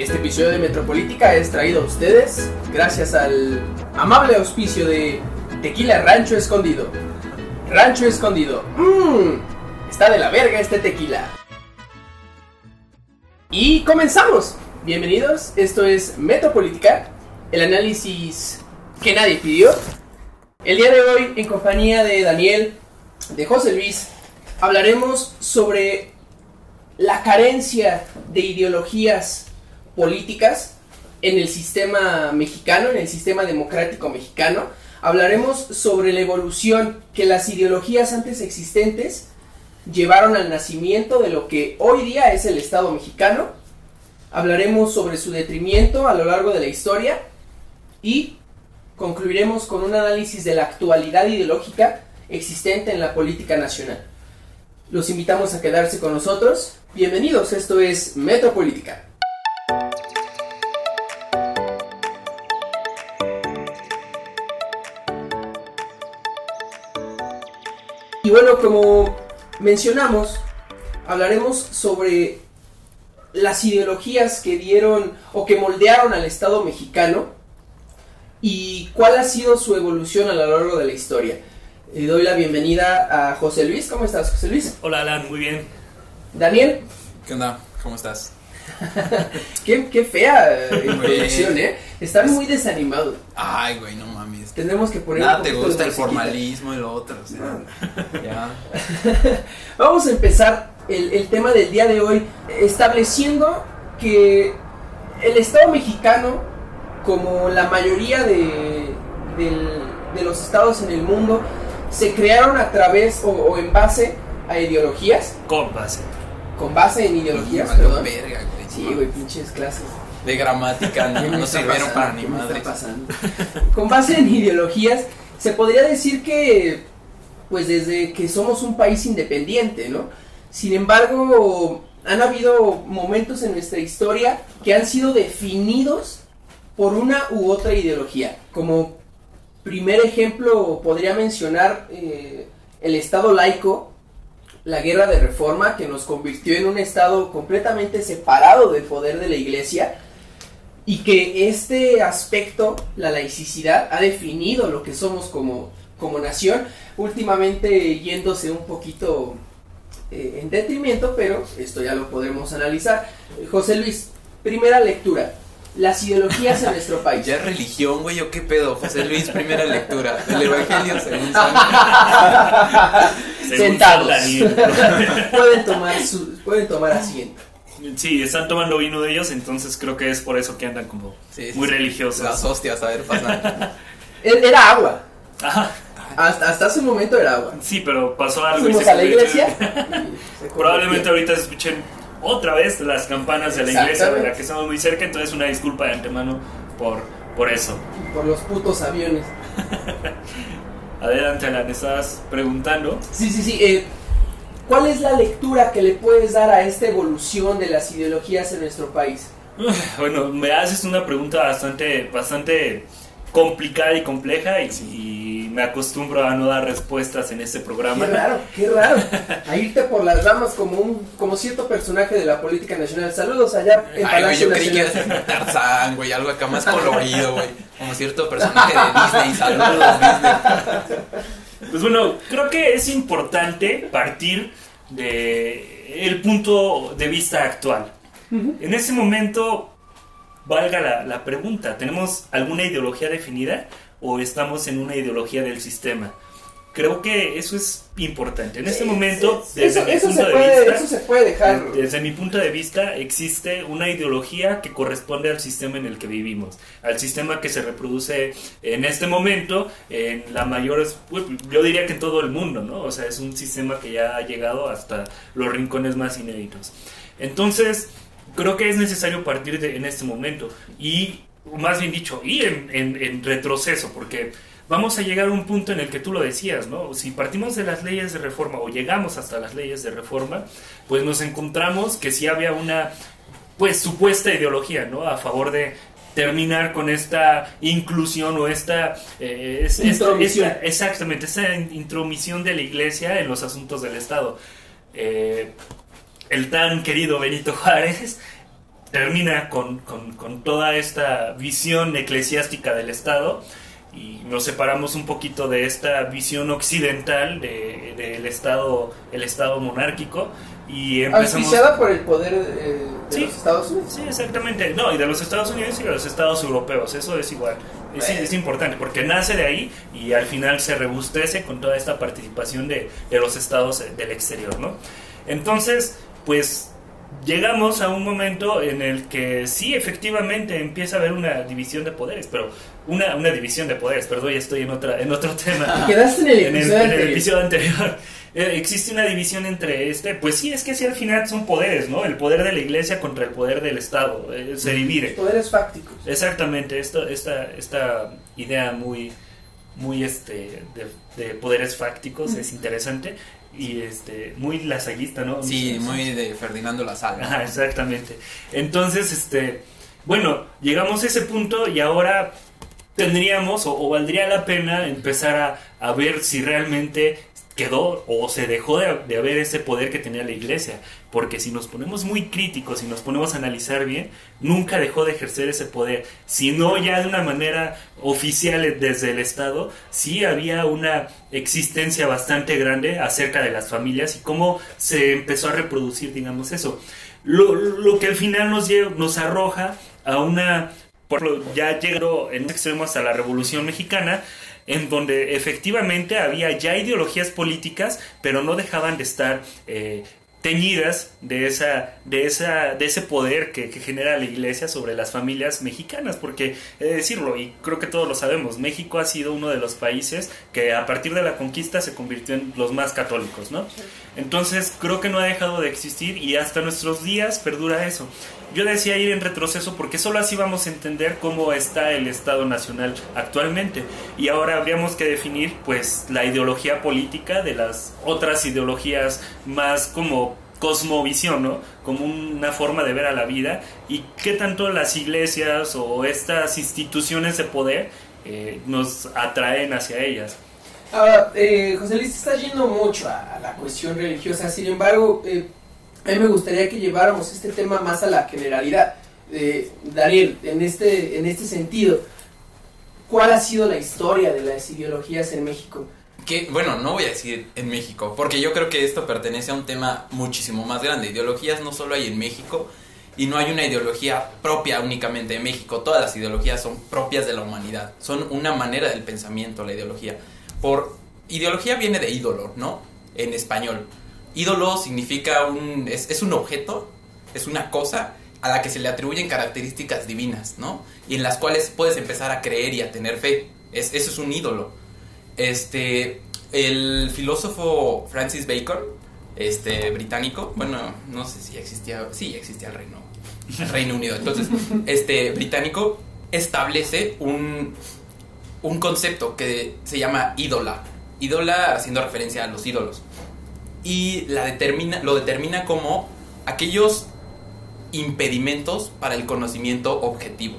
Este episodio de Metropolítica es traído a ustedes gracias al amable auspicio de Tequila Rancho Escondido. Rancho Escondido. Mmm, está de la verga este tequila. Y comenzamos. Bienvenidos, esto es Metropolítica, el análisis que nadie pidió. El día de hoy, en compañía de Daniel, de José Luis, hablaremos sobre la carencia de ideologías políticas en el sistema mexicano, en el sistema democrático mexicano. Hablaremos sobre la evolución que las ideologías antes existentes llevaron al nacimiento de lo que hoy día es el Estado mexicano. Hablaremos sobre su detrimento a lo largo de la historia y concluiremos con un análisis de la actualidad ideológica existente en la política nacional. Los invitamos a quedarse con nosotros. Bienvenidos, esto es Metropolítica. Y bueno, como mencionamos, hablaremos sobre las ideologías que dieron o que moldearon al Estado mexicano y cuál ha sido su evolución a lo largo de la historia. Le doy la bienvenida a José Luis. ¿Cómo estás, José Luis? Hola, Alan, muy bien. Daniel. ¿Qué onda? ¿Cómo estás? Qué, qué fea introducción, ¿eh? Están muy desanimados. Ay, güey, no mames. Tenemos que poner. Nada te gusta el formalismo y lo otro, o sea. ya. Vamos a empezar el, el tema del día de hoy estableciendo que el Estado mexicano, como la mayoría de, del- de los estados en el mundo, se crearon a través o, o en base a ideologías, Con base. Con base en ideologías, Valió perdón. verga, güey. Sí, güey, pinches clases. De gramática no, ¿Qué me no está sirvieron pasando? para ni ¿Qué me está madre. pasando? Con base en ideologías, se podría decir que, pues desde que somos un país independiente, ¿no? Sin embargo, han habido momentos en nuestra historia que han sido definidos por una u otra ideología. Como primer ejemplo, podría mencionar eh, el Estado laico, la guerra de reforma, que nos convirtió en un Estado completamente separado del poder de la Iglesia y que este aspecto, la laicidad, ha definido lo que somos como, como nación, últimamente yéndose un poquito eh, en detrimento, pero esto ya lo podremos analizar. José Luis, primera lectura, las ideologías en nuestro país. ¿Ya es religión, güey, o qué pedo? José Luis, primera lectura. El Evangelio según San Sentados. Pueden, tomar su, pueden tomar asiento. sí, están tomando vino de ellos, entonces creo que es por eso que andan como Sí, sí, muy sí. religiosos. Las hostias, a ver, pasa. E- Era agua. Ajá, Hasta, hasta hace un momento era agua. sí, pero pasó algo Fuimos se a la iglesia. Probablemente ahorita se escuchen otra vez las campanas de la iglesia de la que estamos muy cerca, entonces una disculpa de antemano por, por eso. Por los putos aviones. Adelante, Alan, estabas preguntando. Sí, sí, sí. eh, ¿Cuál es la lectura que le puedes dar a esta evolución de las ideologías en nuestro país? Bueno, me haces una pregunta bastante, bastante complicada y compleja y, y me acostumbro a no dar respuestas en este Qué programa. raro, qué raro. A irte por las ramas como un como cierto personaje de la política nacional. Saludos allá en Ay, güey, Palacio yo creí que Tarzán, güey, algo acá más colorido, güey. Como cierto personaje de Disney. Saludos, Disney. Pues bueno, creo que es importante partir de el punto de vista actual. En ese momento, valga la, la pregunta, ¿tenemos alguna ideología definida o estamos en una ideología del sistema? Creo que eso es importante. En este momento, desde eso, mi eso punto se de puede, vista, eso se puede dejar. desde mi punto de vista, existe una ideología que corresponde al sistema en el que vivimos, al sistema que se reproduce en este momento, en la mayor, pues, yo diría que en todo el mundo, ¿no? O sea, es un sistema que ya ha llegado hasta los rincones más inéditos. Entonces, creo que es necesario partir de, en este momento y, más bien dicho, ir en, en- en retroceso, porque vamos a llegar a un punto en el que tú lo decías, ¿no? Si partimos de las leyes de reforma o llegamos hasta las leyes de reforma, pues nos encontramos que sí había una, pues, supuesta ideología, ¿no? A favor de terminar con esta inclusión o esta, eh, es- esta- Intromisión. esta- exactamente, esta in- intromisión de la iglesia en los asuntos del Estado. Eh, el tan querido Benito Juárez termina con, con, con toda esta visión eclesiástica del Estado y nos separamos un poquito de esta visión occidental de- del estado el estado monárquico y empezamos por el poder eh, de Sí. los Estados Unidos. sí exactamente no y de los Estados Unidos y de los Estados europeos eso es igual es, es importante porque nace de ahí y al final se rebustece con toda esta participación de, de los estados eh, del exterior no entonces pues llegamos a un momento en el que sí, efectivamente, empieza a haber una división de poderes, pero una, una división de poderes, perdón, ya estoy en, otra, en otro tema. Te quedaste en el en, el, episodio en el anterior. episodio anterior. Eh, existe una división entre este, pues sí, es que sí al final son poderes, ¿no? El poder de la iglesia contra el poder del Estado, eh, se divide. Poderes fácticos. Exactamente, esto, esta, esta idea muy, muy este, de, de poderes fácticos es interesante y este, muy lasallista, ¿no? Sí, muy de Ferdinando La Sala. Ajá, exactamente. Entonces, este, bueno, llegamos a ese punto y ahora tendríamos o, o valdría la pena empezar a, a ver si realmente quedó o se dejó de, de haber ese poder que tenía la iglesia. Porque si nos ponemos muy críticos y nos ponemos a analizar bien, nunca dejó de ejercer ese poder. Si no ya de una manera oficial desde el Estado, sí había una existencia bastante grande acerca de las familias y cómo se empezó a reproducir, digamos, eso. Lo, lo que al final nos, lle- nos arroja a una... Por ejemplo, ya llegó en un extremo hasta la Revolución Mexicana, en donde efectivamente había ya ideologías políticas, pero no dejaban de estar eh, teñidas de esa de esa de ese poder que, que genera la iglesia sobre las familias mexicanas porque he de decirlo y creo que todos lo sabemos México ha sido uno de los países que a partir de la conquista se convirtió en los más católicos no entonces creo que no ha dejado de existir y hasta nuestros días perdura eso yo decía ir en retroceso porque solo así vamos a entender cómo está el Estado Nacional actualmente. Y ahora habríamos que definir pues la ideología política de las otras ideologías más como cosmovisión, ¿no? Como una forma de ver a la vida y qué tanto las iglesias o estas instituciones de poder eh, nos atraen hacia ellas. Ahora, eh, José Luis, está yendo mucho a, la cuestión religiosa, sin embargo, eh, a mí me gustaría que lleváramos este tema más a la generalidad. Eh, Daniel, en este, en este sentido, ¿cuál ha sido la historia de las ideologías en México? Que, bueno, no voy a decir en México, porque yo creo que esto pertenece a un tema muchísimo más grande. Ideologías no solo hay en México y no hay una ideología propia únicamente de México. Todas las ideologías son propias de la humanidad. Son una manera del pensamiento, la ideología. Por ideología viene de ídolo, ¿no? En español. Ídolo significa un es, es un objeto, es una cosa a la que se le atribuyen características divinas, ¿no? Y en las cuales puedes empezar a creer y a tener fe. Es, eso es un ídolo. Este, el filósofo Francis Bacon, este, británico, bueno, no sé si existía, sí, existía el Reino, el Reino Unido. Entonces, este, británico establece un, un concepto que se llama ídola. Ídola haciendo referencia a los ídolos. Y la determina, lo determina como aquellos impedimentos para el conocimiento objetivo.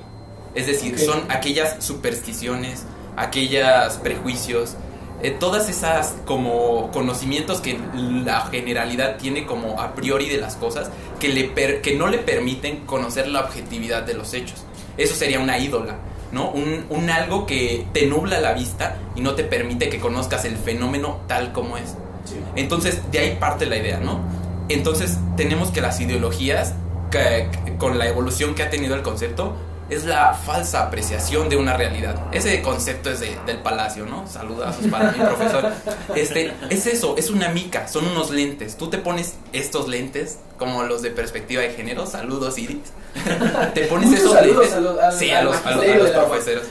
Es decir, son aquellas supersticiones, aquellos prejuicios, eh, todas esas como conocimientos que la generalidad tiene como a priori de las cosas que, le per- que no le permiten conocer la objetividad de los hechos. Eso sería una ídola, ¿no? Un, un algo que te nubla la vista y no te permite que conozcas el fenómeno tal como es. Entonces, de ahí parte la idea, ¿no? Entonces, tenemos que las ideologías, que- que- con la evolución que ha tenido el concepto, es la falsa apreciación de una realidad. Ese concepto es de- del palacio, ¿no? Saludazos para mi profesor. Este, es eso, es una mica, son unos lentes. Tú te pones estos lentes, como los de perspectiva de género, saludos Iris. Te pones Muchos esos saludos lentes. a los- al- sí, a los, a los- a los la profesores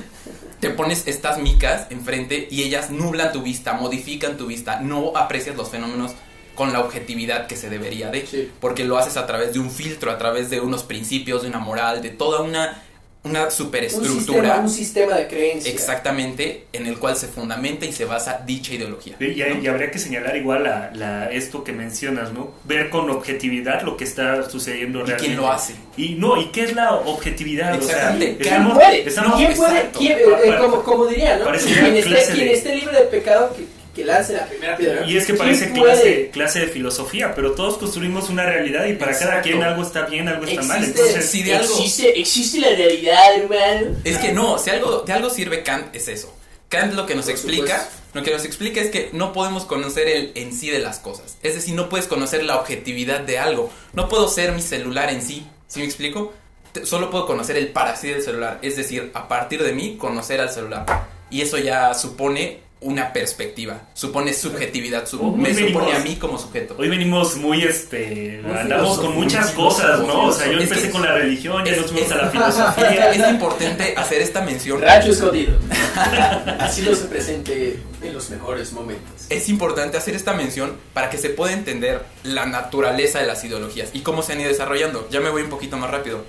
te pones estas micas enfrente y ellas nublan tu vista, modifican tu vista, no aprecias los fenómenos con la objetividad que se debería de, Sí. porque lo haces a través de un filtro, a través de unos principios, de una moral, de toda una, una Un sistema, superestructura un sistema de creencias. exactamente en el cual se fundamenta y se basa dicha ideología. Y, y habría que señalar igual la, la- esto que mencionas, ¿no? Ver con objetividad lo que está sucediendo ¿Y realmente. quién lo hace? Y no, ¿y qué es la objetividad? Exactamente. O sea, ¿Quién estamos- puede? estamos- ¿Quién puede? exacto. ¿Quién- eh, como, como diría, ¿no? Parece Quien esté, quien de- esté libre de pecado, que, que lance la primera piedra. Y es que ¿Quién parece clase, clase de filosofía, pero todos construimos una realidad y para cada Exacto. quien algo está bien, algo está mal. Existe- Entonces, si de algo- existe, existe la realidad, hermano. Es que no, si algo, de algo sirve Kant es eso. Kant lo que nos Por explica, supuesto. lo que nos explica es que no podemos conocer el en sí de las cosas. Es decir, no puedes conocer la objetividad de algo. No puedo ser mi celular en sí. ¿Sí me explico? Te- Solo puedo conocer el para sí del celular. Es decir, a partir de mí, conocer al celular. Y eso ya supone una perspectiva. Supone subjetividad. su- Ujú, me venimos. supone a mí como sujeto. Hoy venimos muy, este, Muy andamos con muchas cosas, ¿no? O sea, yo Es empecé con la religión, ya nos fuimos es- a la filosofía. es importante hacer esta mención. Racho escondido. Así no se presente en los mejores momentos. Es importante hacer esta mención para que se pueda entender la naturaleza de las ideologías y cómo se han ido desarrollando. Ya me voy un poquito más rápido.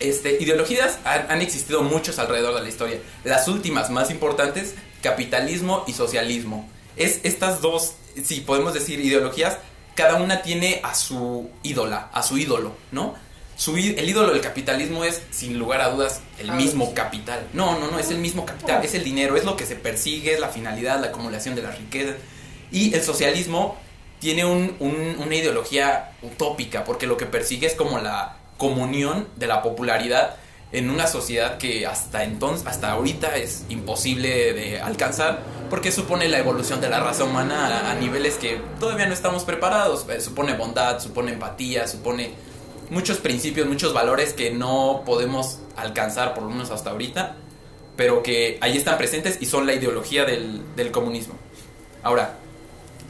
Este, ideologías han, han existido muchos alrededor de la historia. Las últimas más importantes, capitalismo y socialismo. Es estas dos, si podemos decir ideologías, cada una tiene a su ídola, a su ídolo, ¿no? Su, el ídolo del capitalismo es, sin lugar a dudas, el Ah, mismo capital. No, no, no, es el mismo capital, es el dinero, es lo que se persigue, es la finalidad, la acumulación de las riquezas. Y el socialismo tiene un- un- una ideología utópica, porque lo que persigue es como la comunión de la popularidad en una sociedad que hasta entonces, hasta ahorita es imposible de alcanzar, porque supone la evolución de la raza humana a, niveles que todavía no estamos preparados. Eh, Supone bondad, supone empatía, supone muchos principios, muchos valores que no podemos alcanzar, por lo menos hasta ahorita, pero que ahí están presentes y son la ideología del, del comunismo. Ahora,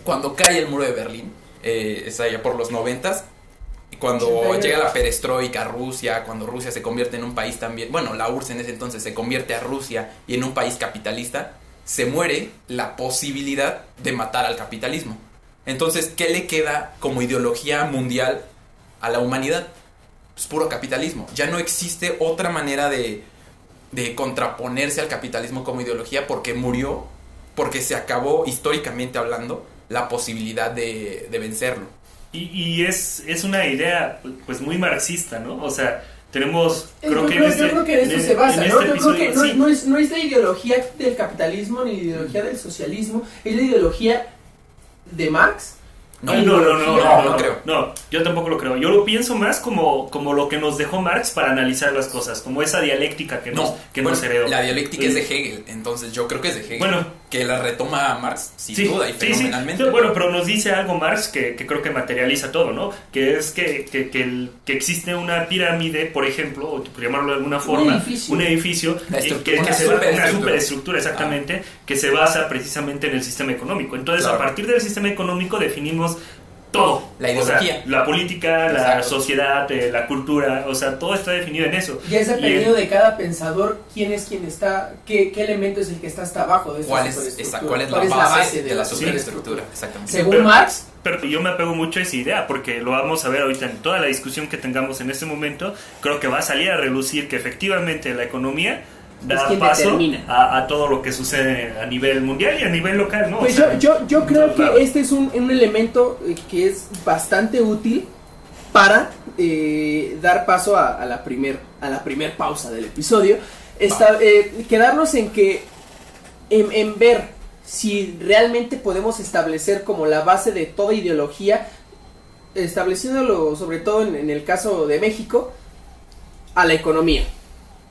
cuando cae el muro de Berlín, eh, es allá por los noventas, cuando 88. llega la perestroika, Rusia, cuando Rusia se convierte en un país también, bueno, la URSS en ese entonces se convierte a Rusia y en un país capitalista, se muere la posibilidad de matar al capitalismo. Entonces, ¿qué le queda como ideología mundial a la humanidad? Pues puro capitalismo. Ya no existe otra manera de, de contraponerse al capitalismo como ideología porque murió, porque se acabó históricamente hablando la posibilidad de, de vencerlo. Y, y es, es una idea, pues, muy marxista, ¿no? O sea, tenemos, Eh, creo yo, que creo, en este, yo creo que en esto se basa, en ¿no? este Yo creo que no, sí. no es, no es la ideología del capitalismo ni la ideología del socialismo, es la ideología de Marx. No, no, no, no, no, no, no, no creo. no, yo tampoco lo creo. Yo lo pienso más como, como lo que nos dejó Marx para analizar las cosas, como esa dialéctica que nos, No, que bueno, nos heredó. la dialéctica es de Hegel, entonces yo creo que es de Hegel. Bueno. Que la retoma Marx sin duda y sí. fenomenalmente. Sí, bueno, pero nos dice algo Marx que, que creo que materializa todo, ¿no? Que es que, que, que, el- que existe una pirámide, por ejemplo, o por llamarlo de alguna forma, edificio. un edificio, que, que una se una superestructura. exactamente, que se basa precisamente en el sistema económico. Entonces, Claro. a partir del sistema económico definimos todo. La O sea, ideología. la política, la sociedad, eh, la cultura, o sea, todo está definido en eso. Ya es dependiendo de cada pensador quién es quien está, qué, qué elemento es el que está hasta abajo de esta ¿Cuál es, superestructura. esa- cuál es la base, de la superestructura? Exactamente. Según Pero- Marx, Pero yo me apego mucho a esa idea porque lo vamos a ver ahorita en toda la discusión que tengamos en este momento. Creo que va a salir a relucir que efectivamente la economía da quien paso determina. a, a todo lo que sucede a nivel mundial y a nivel local, ¿no? O Pues sea, yo, yo, yo creo que este es un, un elemento eh, que es bastante útil para eh, dar paso a, a la primer a la primer pausa del episodio. Esta- eh, quedarnos en que en, en ver si realmente podemos establecer como la base de toda ideología, estableciéndolo sobre todo en, en el caso de México, a la economía.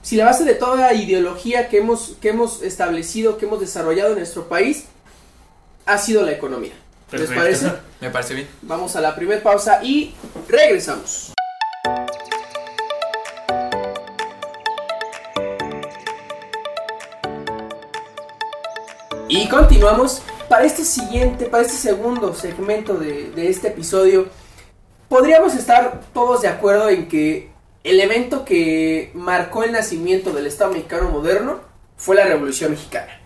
Si la base de toda ideología que hemos, que hemos establecido, que hemos desarrollado en nuestro país, ha sido la economía. ¿Les Perfecto. parece? Me parece bien. Vamos a la primera pausa y regresamos. Y continuamos. Para este siguiente, para este segundo segmento de, de este episodio, podríamos estar todos de acuerdo en que el evento que marcó el nacimiento del Estado mexicano moderno fue la Revolución Mexicana.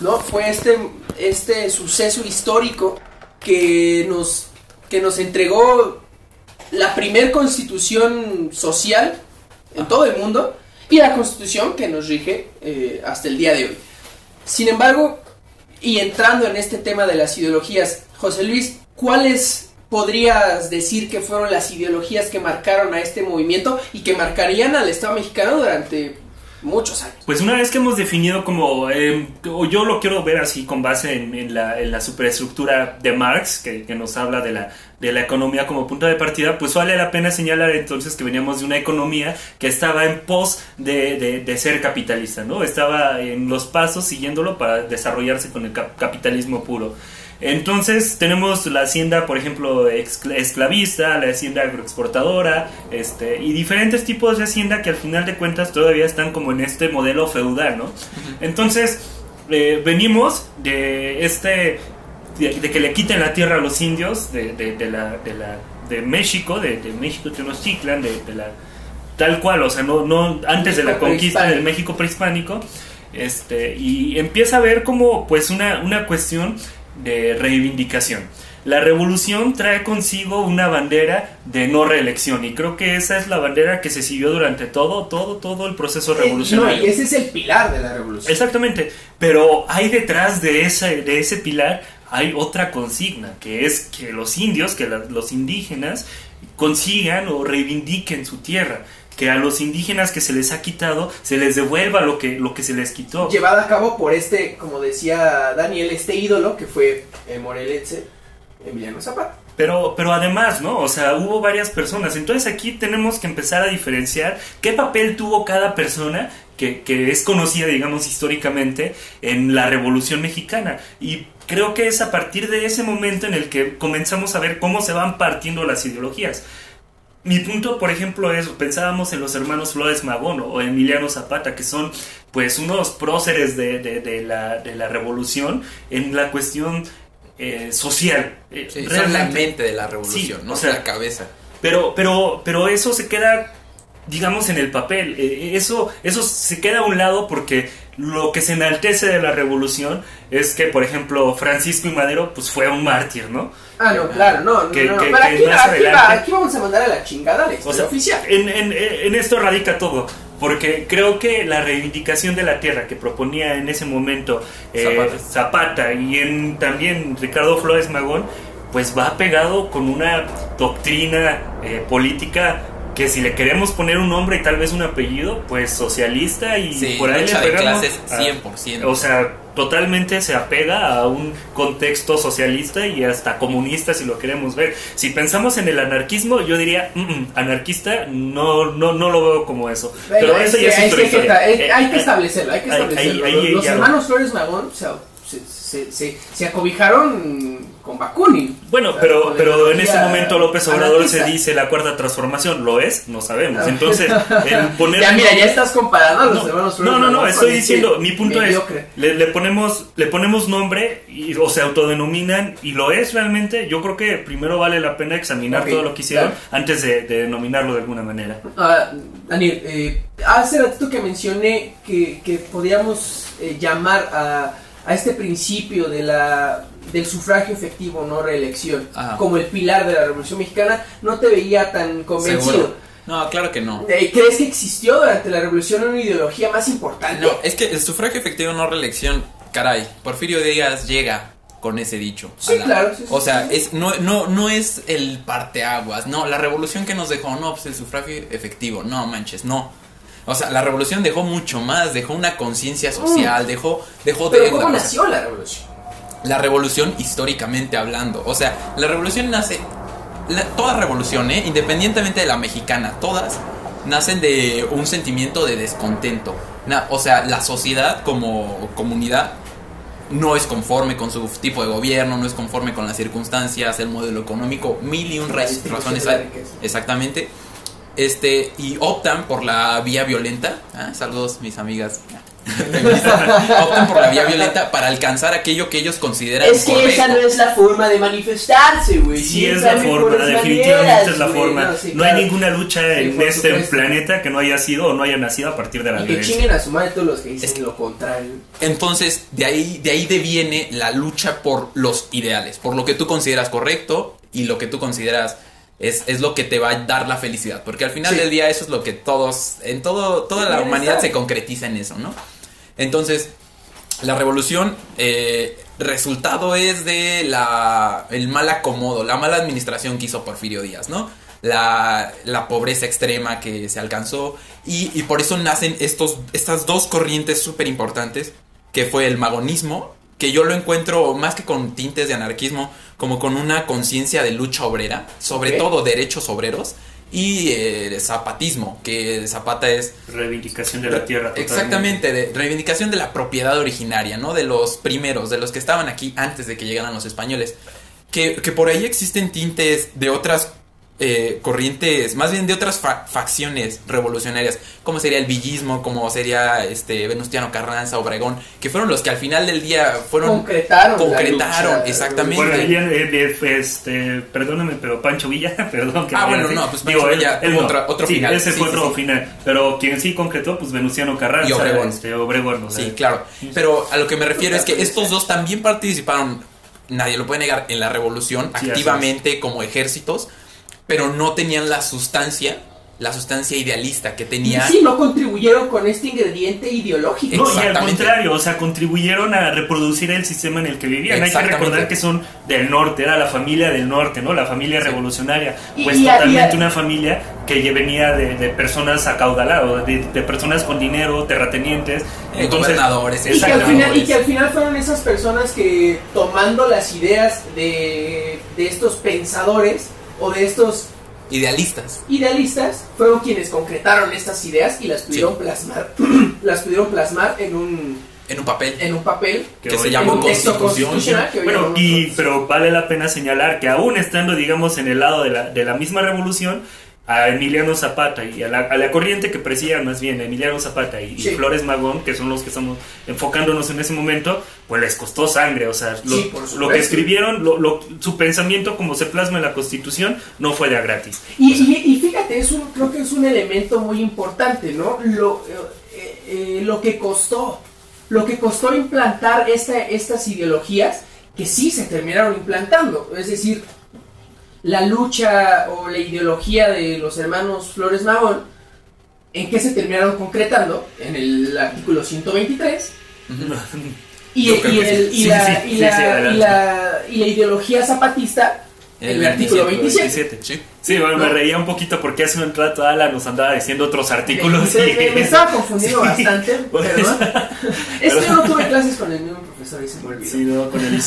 ¿No? Fue este, este suceso histórico que nos, que nos entregó la primer constitución social en todo el mundo y la constitución que nos rige eh, hasta el día de hoy. Sin embargo, y entrando en este tema de las ideologías, José Luis, ¿cuáles podrías decir que fueron las ideologías que marcaron a este movimiento y que marcarían al Estado mexicano durante muchos años. Pues una vez que hemos definido como, eh, yo lo quiero ver así con base en, la, superestructura de Marx, que, nos habla de la, de la economía como punto de partida, pues vale la pena señalar entonces que veníamos de una economía que estaba en pos de, de- ser capitalista, ¿no? Estaba en los pasos siguiéndolo para desarrollarse con el cap- capitalismo puro. Entonces tenemos la hacienda, por ejemplo, esclavista, la hacienda agroexportadora, este, y diferentes tipos de hacienda que al final de cuentas todavía están como en este modelo feudal, ¿no? Entonces eh, venimos de este, de, de que le quiten la tierra a los indios de, de- de la, de, la, de México, de, México Tenochtitlan, de, de la tal cual, o sea, no, no antes de la conquista del. México prehispánico, este, y empieza a ver como pues una, una cuestión de reivindicación. La revolución trae consigo una bandera de no reelección y creo que esa es la bandera que se siguió durante todo, todo, todo el proceso Eh, no, revolucionario. y ese es el pilar de la revolución. Exactamente, pero hay detrás de ese, de ese pilar hay otra consigna, que es que los indios, que la- los indígenas consigan o reivindiquen su tierra, que a los indígenas que se les ha quitado se les devuelva lo que, lo que se les quitó. Llevada a cabo por este, como decía Daniel, este ídolo que fue el morelense Emiliano Zapata. Pero, pero además, ¿no? O sea, hubo varias personas. Entonces aquí tenemos que empezar a diferenciar qué papel tuvo cada persona que, que es conocida, digamos, históricamente en la Revolución Mexicana. Y creo que es a partir de ese momento en el que comenzamos a ver cómo se van partiendo las ideologías. Mi punto, por ejemplo, es, pensábamos en los hermanos Flores Magón o Emiliano Zapata, que son pues unos próceres de, de- de la, de la revolución en la cuestión eh, social. Eh, Sí, son la mente de la revolución, Sí, no o sea, la cabeza. Pero, pero, pero eso se queda, digamos, en el papel. Eh, Eso, eso se queda a un lado porque lo que se enaltece de la revolución es que, por ejemplo, Francisco y Madero, pues fue un mártir, ¿no? Ah, no, claro, no, no, Que- no. que- Pero que aquí, más aquí, va- aquí vamos a mandar a la chingada la O sea, oficial. en, en- en esto radica todo. Porque creo que la reivindicación de la tierra que proponía en ese momento eh, Zapata. Zapata y en, también Ricardo Flores Magón, pues va pegado con una doctrina eh, política que si le queremos poner un nombre y tal vez un apellido, pues socialista y Sí, por ahí lucha le de pegamos clases a- 100%. o sea, totalmente se apega a un contexto socialista y hasta comunista si lo queremos ver. Si pensamos en el anarquismo, yo diría, "Mm, mm, anarquista, no, no, no lo veo como eso. Pero eso es ya que- es es otra que- hay- Eh, hay que eh, establecerlo, hay que establecerlo. ahí- los ahí los hermanos Flores Magón se, se, se, se- se acobijaron con Bakunin. Bueno, pero, pero en este momento López Obrador se dice la cuarta transformación. ¿Lo es? No sabemos. Ah. Entonces, el poner Ya, mira, ya estás comparando a los No, hermanos no, no, estoy diciendo, mi punto mediocre. es, le, le ponemos, le ponemos nombre y, o se autodenominan y lo es realmente. Yo creo que primero vale la pena examinar todo lo que hicieron claro. antes de, de denominarlo de alguna manera. Ah, Daniel, eh, hace ratito que mencioné que, que podíamos eh, llamar a, a este principio de la, del sufragio efectivo, no reelección, Ajá. como el pilar de la Revolución Mexicana, no te veía tan convencido. Seguro. No, claro que no. Eh, ¿Crees que existió durante la Revolución una ideología más importante? No, es que el sufragio efectivo no reelección, caray, Porfirio Díaz llega con ese dicho. Sí, la- claro, sí, sí, o sea, sí. es no no no es el parteaguas, no, la revolución que nos dejó, no, pues el sufragio efectivo, no manches, no. O sea, la revolución dejó mucho más, dejó una conciencia social, dejó dejó Mm. Pero de ¿cómo nació la Revolución? la revolución históricamente hablando. O sea, la revolución nace. la- toda revolución, ¿eh? independientemente de la mexicana, todas nacen de un sentimiento de descontento. Na- o sea, la sociedad como comunidad no es conforme con su tipo de gobierno, no es conforme con las circunstancias, el modelo económico, mil y un razones hay. Exactamente. Este, y optan por la vía violenta. Ah, saludos, mis amigas. optan por la vía violenta para alcanzar aquello que ellos consideran Es que correcto. esa no es la forma de manifestarse, güey. Sí, es la forma, definitivamente maneras, es la forma. No, hay ninguna lucha Sí, en este supuesto. planeta que no haya sido o no haya nacido a partir de la Y que violencia. chinguen a su madre todos los que dicen Es que- lo contrario. Entonces, de ahí, de ahí deviene la lucha por los ideales, por lo que tú consideras correcto y lo que tú consideras es, es lo que te va a dar la felicidad. Porque al final Sí. del día eso es lo que todos, en todo, toda la humanidad se concretiza en eso, ¿no? Entonces, la revolución, eh, resultado es de la, el mal acomodo, la mala administración que hizo Porfirio Díaz, ¿no? la, la pobreza extrema que se alcanzó y, y por eso nacen estos, estas dos corrientes súper importantes que fue el magonismo, que yo lo encuentro más que con tintes de anarquismo, como con una conciencia de lucha obrera, sobre todo derechos obreros, y eh, zapatismo, que Zapata es Reivindicación de la tierra. totalmente. Exactamente, de reivindicación de la propiedad originaria, ¿no? De los primeros, de los que estaban aquí antes de que llegaran los españoles. Que, que por ahí existen tintes de otras eh, corrientes, más bien de otras fa- facciones revolucionarias, como sería el villismo, como sería este Venustiano Carranza, Obregón, que fueron los que al final del día fueron... concretaron. la concretaron, lucha. exactamente. Bueno, eh, eh, este, perdóname, pero Pancho Villa, perdón. que Ah, bueno, no, pues Pancho Villa tuvo otra- otro Sí, final. Ese Sí, fue sí, otro sí. final. Pero quien sí concretó, pues Venustiano Carranza. Y Obregón. Este, Obregón, o sea, Sí, claro. Pero a lo que me refiero es que estos dos también participaron, nadie lo puede negar, en la revolución activamente como ejércitos, pero no tenían la sustancia, la sustancia idealista que tenía. sí, no contribuyeron con este ingrediente ideológico. No, y al contrario, o sea, contribuyeron a reproducir el sistema en el que vivían. Hay que recordar que son del norte, era la familia del norte, ¿no? La familia Sí. revolucionaria. Pues y a- totalmente y una familia que venía de, de personas acaudaladas, de, de personas con dinero, terratenientes. Eh, gobernadores, Y que, al Exactamente. final, y que al final fueron esas personas que tomando las ideas de, de estos pensadores o de estos Idealistas. idealistas fueron quienes concretaron estas ideas y las pudieron Sí. plasmar las pudieron plasmar en un En un papel. en un papel Que se hoy- llamó Constitución. constitucional que hoy Bueno, y, pero vale la pena señalar que aún estando, digamos, en el lado de la, de la misma revolución, a Emiliano Zapata y a la, a la corriente que presidían más bien Emiliano Zapata y. Flores Magón, que son los que estamos enfocándonos en ese momento, pues les costó sangre, o sea, lo, Sí, que escribieron, lo- lo- su pensamiento como se plasma en la Constitución, no fue de a gratis. Y, y- y fíjate, es un, creo que es un elemento muy importante, ¿no? Lo, eh, eh, lo que costó, lo que costó implantar esta, estas ideologías que sí se terminaron implantando. Es decir, la lucha o la ideología de los hermanos Flores Magón, ¿en qué se terminaron concretando? En el artículo 123. Y, la ideología zapatista, el, artículo 27. 27. Sí. Sí, bueno, me reía un poquito porque hace un rato Ala nos andaba diciendo otros artículos. Me, y- me- me estaba confundiendo Sí. bastante, Por perdón. Es que yo no tuve clases con el mismo profesor y se me olvidó. Sí, no, con el.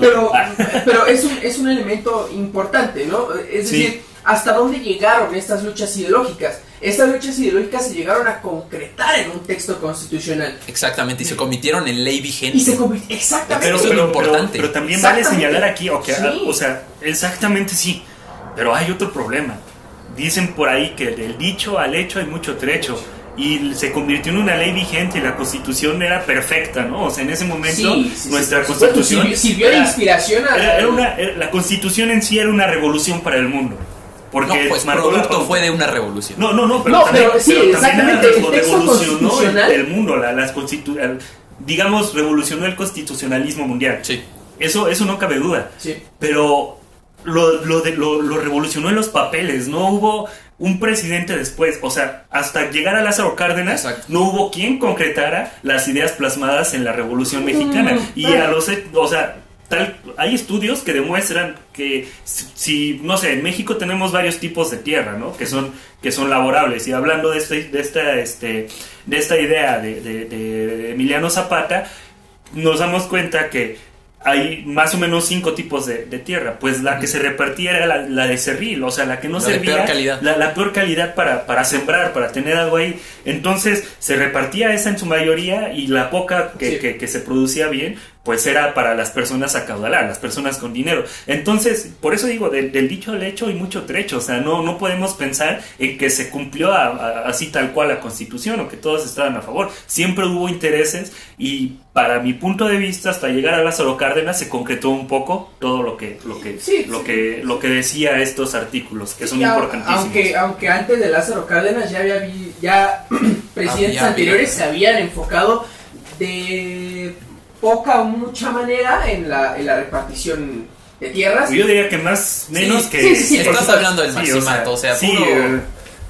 Pero, Ah, pero es, un, es un elemento importante, ¿no? Es Sí. decir, ¿hasta dónde llegaron estas luchas ideológicas? Estas luchas ideológicas se llegaron a concretar en un texto constitucional. Exactamente. Y se convirtieron en ley vigente. Y se convirtió... Exactamente. pero, Eso es lo importante. pero- pero también vale señalar aquí, o, que- Sí. o sea, exactamente sí, pero hay otro problema. Dicen por ahí que del dicho al hecho hay mucho trecho. Y se convirtió en una ley vigente y la constitución era perfecta, ¿no? O sea, en ese momento Sí, sí, sí, nuestra constitución sirvió, sirvió de era- inspiración a... era- era una- era- la constitución en sí era una revolución para el mundo. Porque no, pues la producto fue de una revolución. No, no, no, pero No, también, pero sí, pero también exactamente, era- el texto revolucionó el, mundo, la, las constitu- el- digamos, revolucionó el constitucionalismo mundial. Sí. Eso, eso no cabe duda. Sí. Pero lo, lo, de- lo, lo revolucionó en los papeles, no hubo un presidente después, o sea, hasta llegar a Lázaro Cárdenas, Exacto. no hubo quien concretara las ideas plasmadas en la Revolución Mexicana. Mm, y a los, o sea, tal, hay estudios que demuestran que si, no sé, en México tenemos varios tipos de tierra, ¿no? Que son, que son laborables. Y hablando de, este, de, esta, este, de esta idea de, de- de Emiliano Zapata, nos damos cuenta que hay más o menos cinco tipos de, de tierra. Pues la que se repartía era la, la de cerril, o sea, la que no La servía. peor calidad. La, la peor calidad para, para sembrar, para tener algo ahí. Entonces se repartía esa en su mayoría y la poca que, Sí. que- que se producía bien, pues era para las personas acaudaladas, las personas con dinero. Entonces, por eso digo, del, del dicho al hecho hay mucho trecho. O sea, no, no podemos pensar en que se cumplió a- a- así tal cual la constitución o que todos estaban a favor. Siempre hubo intereses y para mi punto de vista, hasta llegar a Lázaro Cárdenas se concretó un poco todo lo que, lo que, Sí, lo sí. que, lo que decía estos artículos, que son importantísimos. Aunque, aunque antes de Lázaro Cárdenas ya había ya presidentes Había anteriores se habían enfocado de poca o mucha manera en la, en la repartición de tierras. Yo diría que más, menos Sí, que... sí, sí, sí, por Estás supuesto. hablando del Sí, maximato, o sea, sí, puro- eh,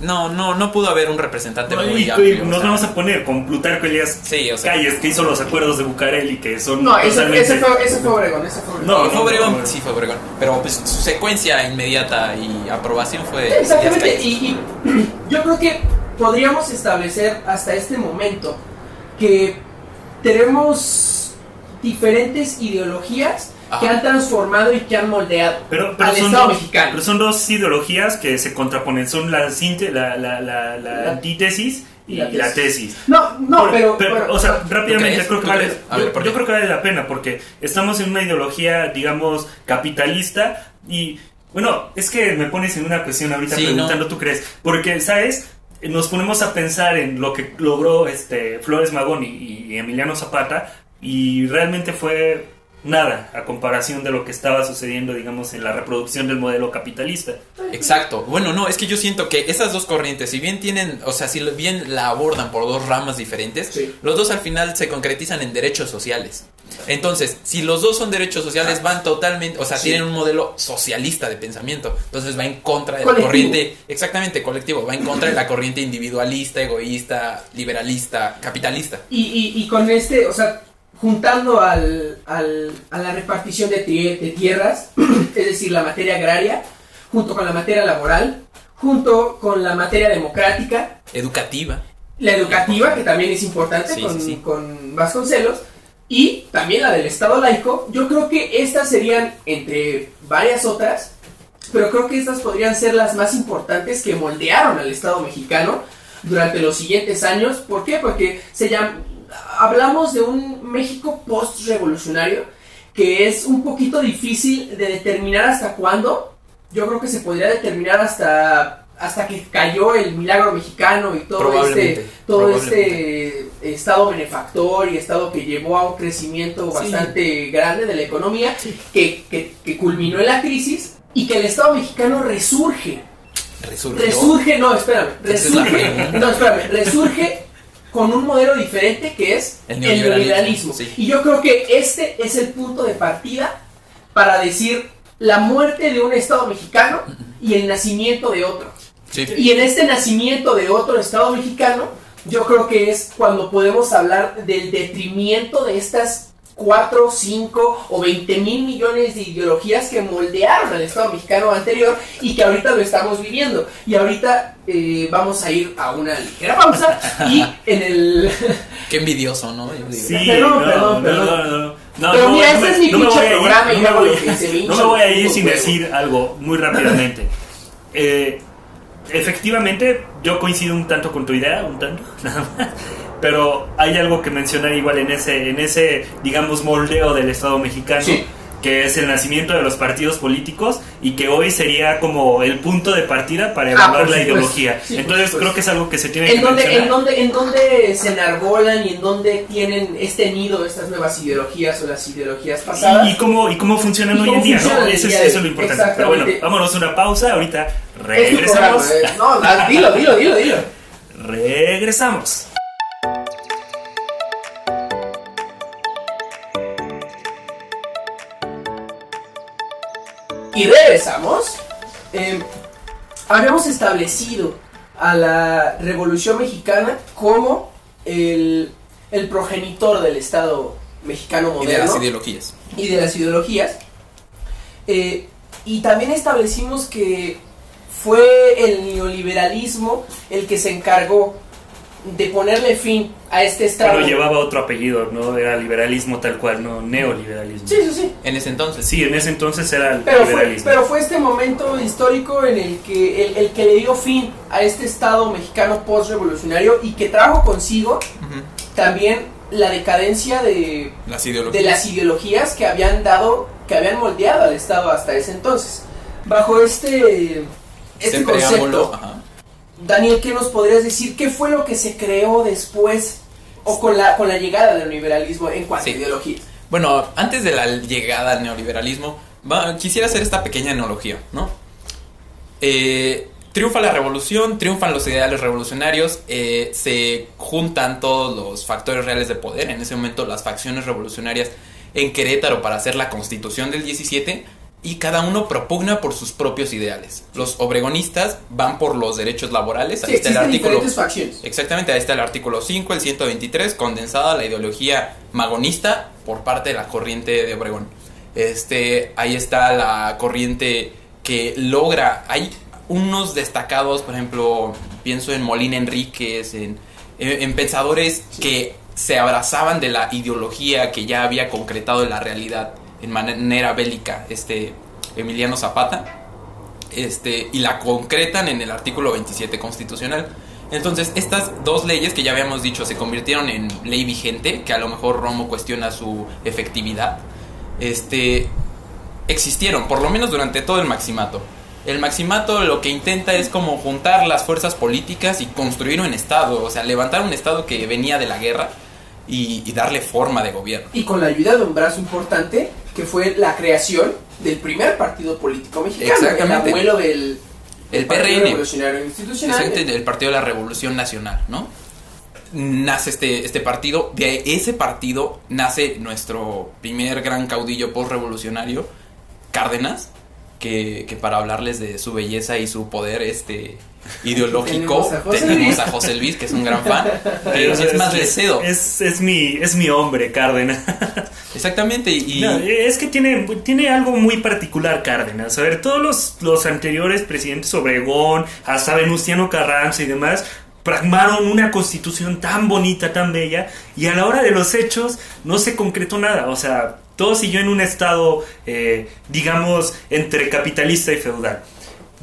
no, no, no pudo haber un representante No, muy y- amplio. y o nos sea. vamos a poner con Plutarco Elías Sí, o sea. Calles, que hizo los acuerdos de Bucareli, que son No, ese, totalmente... ese fue, ese fue Obregón, ese fue Obregón. No, Sí, fue Obregón, no. sí fue Obregón. Pero pues su secuencia inmediata y aprobación fue Exactamente, y yo creo que podríamos establecer hasta este momento que tenemos diferentes ideologías que han transformado y que han moldeado Pero, pero al son Estado dos, mexicano. pero son dos ideologías que se contraponen. Son la, la, la, la, la La- antítesis y la la tesis. No, no, Por- pero, pero- o sea, rápidamente crees? creo que ¿Tú vale, yo, ver, ¿por yo qué? creo que vale la pena porque estamos en una ideología, digamos, capitalista y bueno, es que me pones en una cuestión ahorita Sí, preguntando, no. ¿tú crees? Porque, ¿sabes? Nos ponemos a pensar en lo que logró este Flores Magón y, y Emiliano Zapata y realmente fue nada a comparación de lo que estaba sucediendo, digamos, en la reproducción del modelo capitalista. Exacto. Bueno, no, es que yo siento que esas dos corrientes, si bien tienen, o sea, si bien la abordan por dos ramas diferentes, Sí. los dos al final se concretizan en derechos sociales. Entonces, si los dos son derechos sociales, van totalmente, o sea, Sí. tienen un modelo socialista de pensamiento. Entonces va en contra de Colectivo. la corriente, exactamente, colectivo, va en contra de la corriente individualista, egoísta, liberalista, capitalista. y, y, y con este, o sea, juntando al, al- a la repartición de, tie- de tierras, es decir, la materia agraria, junto con la materia laboral, junto con la materia democrática, Educativa. la educativa, que también es importante Sí, con, sí, sí. con Vasconcelos, y también la del Estado laico. Yo creo que estas serían, entre varias otras, pero creo que estas podrían ser las más importantes que moldearon al Estado mexicano durante los siguientes años. ¿Por qué? Porque se llama, hablamos de un México post-revolucionario que es un poquito difícil de determinar hasta cuándo. Yo creo que se podría determinar hasta hasta que cayó el milagro mexicano y todo este todo este estado benefactor y estado que llevó a un crecimiento Sí. bastante grande de la economía que, que, que culminó en la crisis y que el estado mexicano resurge Resurgió. resurge no espérame es resurge no espérame resurge con un modelo diferente que es El el neoliberalismo, neoliberalismo, sí. y yo creo que este es el punto de partida para decir la muerte de un estado mexicano y el nacimiento de otro Sí. y en este nacimiento de otro Estado mexicano, yo creo que es cuando podemos hablar del detrimento de estas 4, 5 o 20 mil millones de ideologías que moldearon al Estado mexicano anterior y que ahorita lo estamos viviendo. Y ahorita eh, vamos a ir a una ligera pausa y en el... Qué envidioso, ¿no? Sí, Perdón, no, perdón, no, perdón. no, no, no, Pero no, mira, no me- es mi pinche programa y no me me No hincha me voy a ir sin huevo. decir algo muy rápidamente. Eh, efectivamente, yo coincido un tanto con tu idea, un tanto, nada más. Pero hay algo que mencionar igual en ese, en ese, digamos, moldeo del Estado mexicano. Sí. que es el nacimiento de los partidos políticos y que hoy sería como el punto de partida para Ah, evaluar por la ideología. Sí, Entonces supuesto. creo que es algo que se tiene ¿En que dónde, mencionar. en, dónde, ¿En dónde se enarbolan y en dónde tienen este nido estas nuevas ideologías o las ideologías pasadas? Y, y cómo, y cómo funcionan ¿Y hoy cómo en día, ¿no? Eso es, eso es lo importante. Pero bueno, vámonos a una pausa, ahorita regresamos. programa, ¿eh? No, ah, dilo, dilo, dilo, dilo. Regresamos. Y regresamos. Eh, habíamos establecido a la Revolución Mexicana como el, el progenitor del Estado mexicano Y de las moderno ideologías. y de las ideologías. Eh, y también establecimos que fue el neoliberalismo el que se encargó de ponerle fin a este Estado. Pero llevaba otro apellido, no era liberalismo tal cual, no neoliberalismo. Sí, sí, sí. En ese entonces. Sí, en ese entonces era el Pero fue, liberalismo. pero fue este momento histórico en el que el, el que le dio fin a este Estado mexicano post-revolucionario y que trajo consigo también la decadencia de, Las de ideologías. las ideologías que habían dado, que habían moldeado al Estado hasta ese entonces. Bajo este, este Este preámbulo. concepto, Ajá. Daniel, ¿qué nos podrías decir? ¿Qué fue lo que se creó después o con la, con la llegada del neoliberalismo en cuanto Sí. a ideología? Bueno, antes de la llegada al neoliberalismo, va- quisiera hacer esta pequeña analogía, ¿no? Eh, triunfa la revolución, triunfan los ideales revolucionarios, eh, se juntan todos los factores reales de poder, en ese momento las facciones revolucionarias en Querétaro para hacer la constitución del 17, y cada uno propugna por sus propios ideales. Los obregonistas van por los derechos laborales. Ahí Sí, está el artículo. Exactamente, ahí está el artículo 5, el 123, condensada la ideología magonista por parte de la corriente de Obregón. Este, ahí está la corriente que logra, hay unos destacados, por ejemplo, pienso en Molina Enríquez, en, en- en pensadores que se abrazaban de la ideología que ya había concretado en la realidad en manera bélica, este Emiliano Zapata este, y la concretan en el artículo 27 constitucional. Entonces, estas dos leyes que ya habíamos dicho se convirtieron en ley vigente, que a lo mejor Romo cuestiona su efectividad, este, existieron, por lo menos durante todo el maximato. El maximato lo que intenta es como juntar las fuerzas políticas y construir un Estado, o sea, levantar un Estado que venía de la guerra y, y darle forma de gobierno. Y con la ayuda de un brazo importante, que fue la creación del primer partido político mexicano. Exactamente. El abuelo del, El Partido PRN. Revolucionario Institucional. Exactamente, del Partido de la Revolución Nacional, ¿no? Nace este, este partido, de ese partido nace nuestro primer gran caudillo postrevolucionario, Cárdenas, que, que para hablarles de su belleza y su poder este ideológico Tenemos a José tenemos Luis. a José Luis, que es un gran fan, Pero que es más que Lecedo. Es, es mi, es mi hombre, Cárdenas. Exactamente, y... No, es que tiene, tiene algo muy particular Cárdenas. A ver, todos los, los anteriores presidentes, Obregón, hasta Venustiano Carranza y demás, pragmaron una constitución tan bonita, tan bella, y a la hora de los hechos no se concretó nada. O sea, todo siguió en un estado, eh, digamos, entre capitalista y feudal.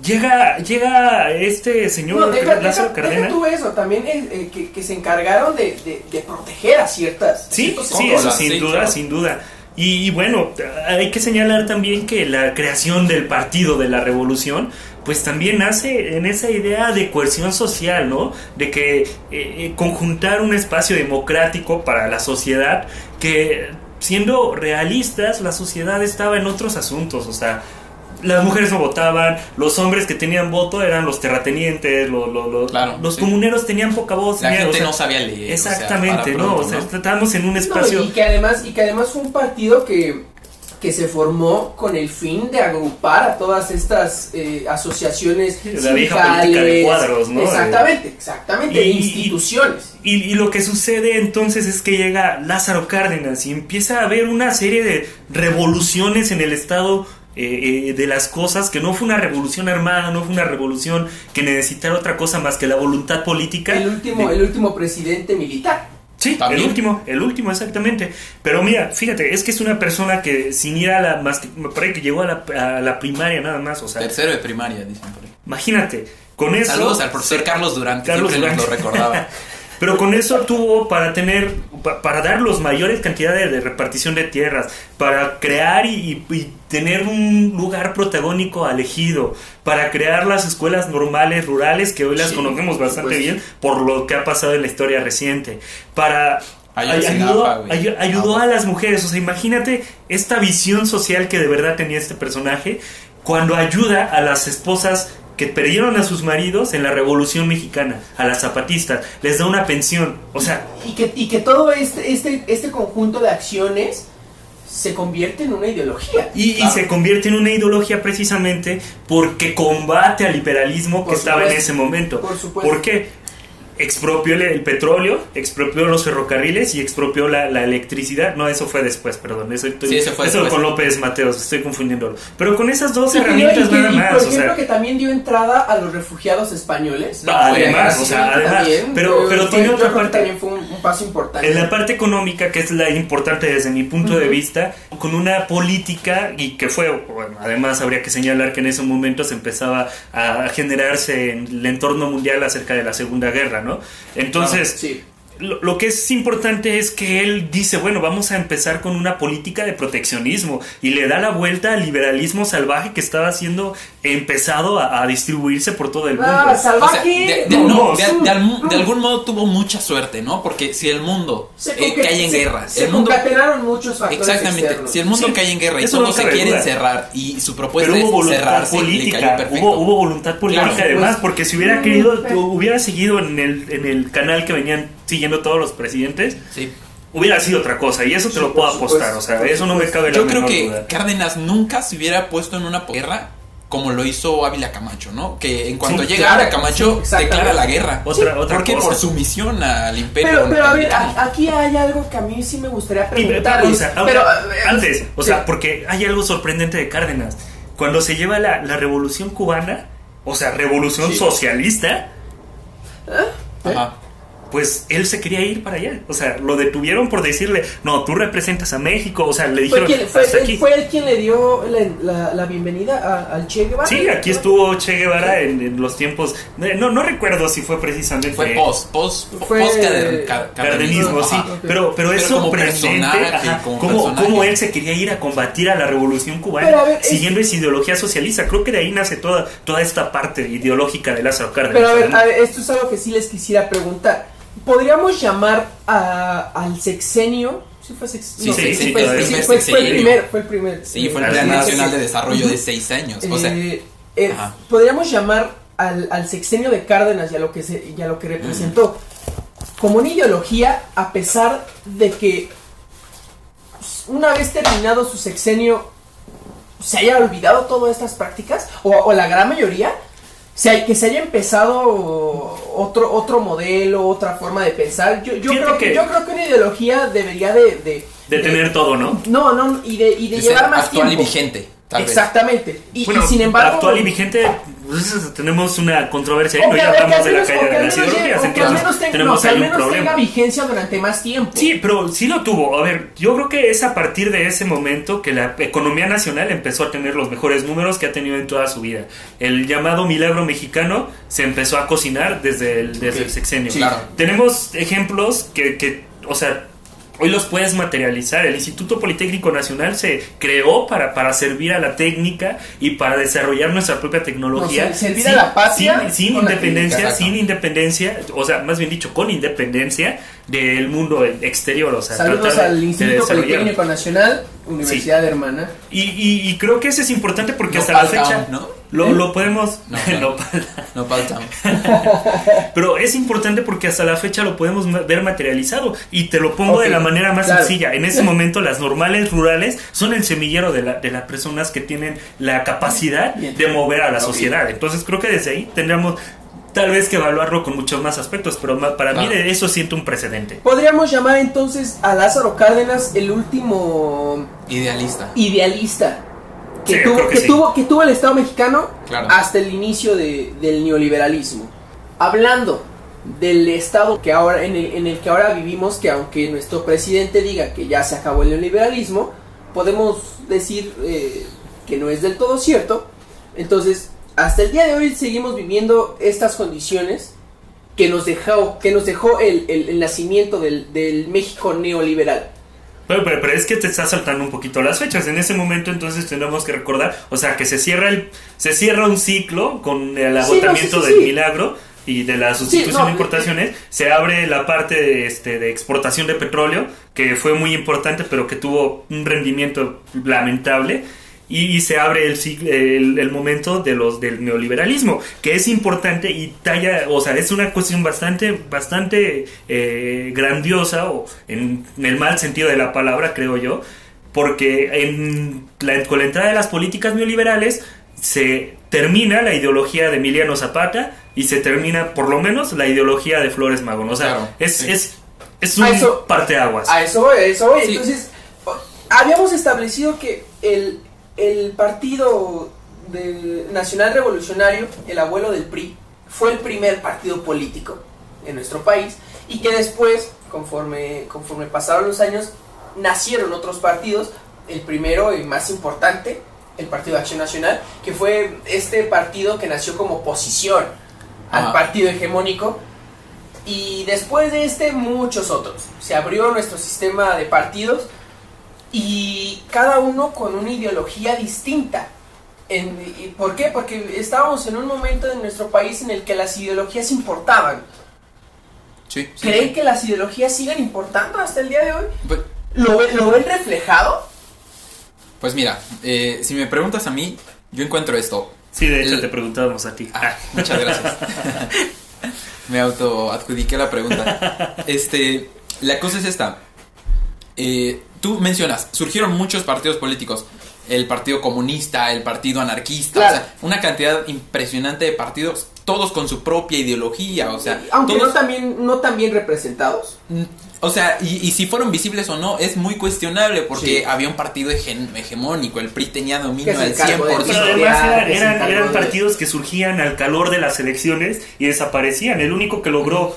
Llega, llega este señor No, deja, Lázaro deja- Cárdenas. deja tú eso, también eh, eh, que, que se encargaron de, de- de proteger a ciertas. Sí, sí, eso sin sí, duda, claro. sin duda. Y, y bueno, hay que señalar también que la creación del Partido de la Revolución, pues también nace en esa idea de coerción social, ¿no? De que eh, conjuntar un espacio democrático para la sociedad que, siendo realistas, la sociedad estaba en otros asuntos, o sea, las mujeres no votaban, los hombres que tenían voto eran los terratenientes, los, los, los- Claro, los sí. comuneros tenían poca voz. La tenían- gente o sea, no sabía leer. o sea, Exactamente, ¿no? O sea, estábamos en un No, espacio... y que además y que además fue un partido que, que se formó con el fin de agrupar a todas estas eh, asociaciones la vieja política de cuadros, ¿no? Exactamente, exactamente, Y- instituciones. Y, y lo que sucede entonces es que llega Lázaro Cárdenas y empieza a haber una serie de revoluciones en el estado eh, eh, de las cosas, que no fue una revolución armada, no fue una revolución que necesitara otra cosa más que la voluntad política. El último, de- el último presidente militar. Sí, ¿También? el último, el último, exactamente. Pero mira, fíjate, es que es una persona que sin ir a la, más, me parece que llegó a la, a la primaria nada más, o sea, Tercero de primaria, dicen por ahí. imagínate, con eso... Saludos al profesor Carlos Durán, que Carlos siempre nos Durán. lo recordaba. Pero con eso tuvo para tener, pa- para dar los mayores cantidades de repartición de tierras, para crear y, tener un lugar protagónico elegido, para crear las escuelas normales rurales que hoy las Sí, conocemos bastante bien por lo que ha pasado en la historia reciente, para ayudó, ayudó Ah. a las mujeres, o sea, imagínate esta visión social que de verdad tenía este personaje cuando ayuda a las esposas que perdieron a sus maridos en la Revolución Mexicana, a las zapatistas, les da una pensión, o sea, Y que, y que todo este, este, este conjunto de acciones se convierte en una ideología. y, se convierte en una ideología precisamente porque combate al liberalismo que estaba en ese momento. Por supuesto. ¿Por qué? Expropió el, el petróleo, expropió los ferrocarriles y expropió la, la electricidad. No, eso fue después, perdón. Eso, estoy- Sí, eso fue eso con López Mateos, estoy confundiéndolo. Pero con esas dos dio- herramientas y nada y más. por o ejemplo, sea, que también dio entrada a los refugiados españoles. No, además, o sea, además, También, pero, pero fue- tiene otra parte. También fue un, un paso importante. En la parte económica, que es la importante desde mi punto de Ujú. vista, con una política y que fue, bueno, además habría que señalar que en ese momento se empezaba a generarse en el entorno mundial acerca de la Segunda Guerra, ¿no? Entonces, Sí. Lo, lo que es importante es que él dice, bueno, vamos a empezar con una política de proteccionismo y le da la vuelta al liberalismo salvaje que estaba siendo empezado a, a distribuirse por todo el mundo. Ah, O sea, salvaje. de, de- no, de- al- de algún modo tuvo mucha suerte, ¿no? Porque si el mundo Se eh, cae en se- guerra, Se el mundo concatenaron muchos factores Exactamente. externos. Si el mundo Sí, cae en guerra y eso todos no se cabe quieren duda. cerrar y su propuesta Pero hubo es voluntad cerrarse, le política, cayó perfecto. hubo, hubo voluntad política Claro, además, pues. porque si hubiera Mm, querido, hubiera seguido en el, en el canal que venían siguiendo todos los presidentes, Sí. hubiera sido otra cosa. Y eso te Sí, lo puedo apostar. supuesto, O sea, eso no me cabe la Yo creo menor que duda. Cárdenas nunca se hubiera puesto en una guerra como lo hizo Ávila Camacho, ¿no? Que en cuanto Sí, llega claro, Ávila Camacho, sí, declara la guerra. Otra, otra ¿Por qué? cosa. Por sumisión al imperio. Pero, pero a ver, aquí hay algo que a mí sí me gustaría preguntarles. o sea, pero, eh, antes, o sí. sea, porque hay algo sorprendente de Cárdenas. Cuando se lleva la, la revolución cubana, o sea, revolución Sí. socialista, Ajá. Pues él se quería ir para allá. O sea, lo detuvieron por decirle, no, tú representas a México. O sea, le Fue, dijeron, quien, fue, hasta él- aquí. fue él quien le dio la, la- la bienvenida a- al Che Guevara. Sí, aquí estuvo Che Guevara en, en los tiempos. No, no recuerdo si fue precisamente. Fue post, post, Fue- post Cardenismo, sí, Ajá. pero, pero es Pero como sorprendente personaje, ajá, como cómo, él se quería ir a combatir a la revolución cubana Pero ver, es- siguiendo esa ideología socialista. Creo que de ahí nace toda, toda esta parte ideológica de Lázaro Cárdenas. Pero a ver, a ver, esto es algo que sí les quisiera preguntar. ¿Podríamos llamar a- al sexenio? Sí, fue sex- Sí, no, sí, sí, fue, el sexenio. primer, fue el primer. Sí, fue el Plan Nacional de Desarrollo de seis años. O sea, Eh, eh, podríamos llamar al, al sexenio de Cárdenas y a lo que se, y a lo que representó como una ideología a pesar de que una vez terminado su sexenio se haya olvidado todas estas prácticas o, o la gran mayoría se hay- que se haya empezado otro otro modelo otra forma de pensar yo, yo creo que, que- yo creo que una ideología debería de, de, de tener todo, ¿no? no no y de, y de de ser llevar más actual tiempo y vigente. Tal exactamente y, y Bueno, sin embargo actual y vigente, pues, tenemos una controversia. O ¿no? Ya hablamos de la que de menos tenga- tenemos ahí un tenga vigencia durante más tiempo. Sí, pero sí lo tuvo. A ver, yo creo que es a partir de ese momento que la economía nacional empezó a tener los mejores números que ha tenido en toda su vida. El llamado milagro mexicano se empezó a cocinar desde el, desde el sexenio. sí. Claro. Tenemos ejemplos que, que, o sea, hoy los puedes materializar. El Instituto Politécnico Nacional se creó para, para servir a la técnica y para desarrollar nuestra propia tecnología. No, servir a la patria sin, sin independencia, sin independencia, o sea, más bien dicho, con independencia del mundo exterior. O sea, Saludos tratar de- al de Instituto desarrollar. Politécnico Nacional, Universidad Hermana. Y, y, y creo que eso es importante porque No hasta la fecha ¿no? lo, lo podemos... No, No, no. Pero es importante porque hasta la fecha lo podemos ver materializado. Y te lo pongo de la manera más claro. sencilla. En ese momento las normales rurales son el semillero de, la- de las personas que tienen la capacidad Bien. de mover a la sociedad. Entonces creo que desde ahí tendríamos tal vez que evaluarlo con muchos más aspectos. Pero para mí Claro. de eso siento un precedente. Podríamos llamar entonces a Lázaro Cárdenas el último Idealista. idealista que, Sí, tuvo, que que, sí. tuvo, que tuvo el Estado mexicano Claro. hasta el inicio de- del neoliberalismo. Hablando del Estado que ahora, en, el, en el que ahora vivimos, que aunque nuestro presidente diga que ya se acabó el neoliberalismo, podemos decir eh, que no es del todo cierto. Entonces, hasta el día de hoy seguimos viviendo estas condiciones que nos dejó, que nos dejó el, el- el nacimiento del, del México neoliberal. Pero, pero, pero es que te está saltando un poquito las fechas. En ese momento entonces tenemos que recordar, o sea, que se cierra el se cierra un ciclo con el agotamiento sí, sí, del milagro y de la sustitución no, de importaciones. Se abre la parte de, este, de exportación de petróleo, que fue muy importante, pero que tuvo un rendimiento lamentable. Y, y se abre el, ciclo- el, el momento de los del neoliberalismo, que es importante y talla, o sea, es una cuestión bastante, bastante eh, grandiosa, o en, en el mal sentido de la palabra, creo yo, porque en la, con la entrada de las políticas neoliberales se termina la ideología de Emiliano Zapata y se termina por lo menos la ideología de Flores Magón. O sea, Claro, es, sí. es, es un A eso- parteaguas. A eso voy, a eso voy. Sí. Entonces, habíamos establecido que el, el partido nacional revolucionario, el abuelo del PRI, fue el primer partido político en nuestro país y que después, conforme, conforme pasaron los años, nacieron otros partidos. El primero y más importante, el Partido de Acción Nacional, que fue este partido que nació como oposición al Ajá. partido hegemónico y después de este, muchos otros. Se abrió nuestro sistema de partidos y cada uno con una ideología distinta. En- y ¿Por qué? Porque estábamos en un momento en nuestro país en el que las ideologías importaban. Sí. sí. ¿Creen que las ideologías sigan importando hasta el día de hoy? Pues, ¿Lo, lo ven reflejado? pues mira, eh, si me preguntas a mí, yo encuentro esto. Sí, de hecho el- te preguntábamos a ti. Ah, muchas gracias. me auto adjudiqué la pregunta. Este, la cosa es esta. eh, tú mencionas, surgieron muchos partidos políticos. El Partido Comunista, el Partido Anarquista, Claro. o sea, una cantidad impresionante de partidos, todos con su propia ideología, o sea, Aunque todos, no tan bien, no tan bien representados. Mm, O sea, y, y si fueron visibles o no, es muy cuestionable porque Sí. había un partido hegemónico, el PRI tenía dominio de 100%. Pero Historia, además eran, partidos que surgían al calor de las elecciones y desaparecían. El único que logró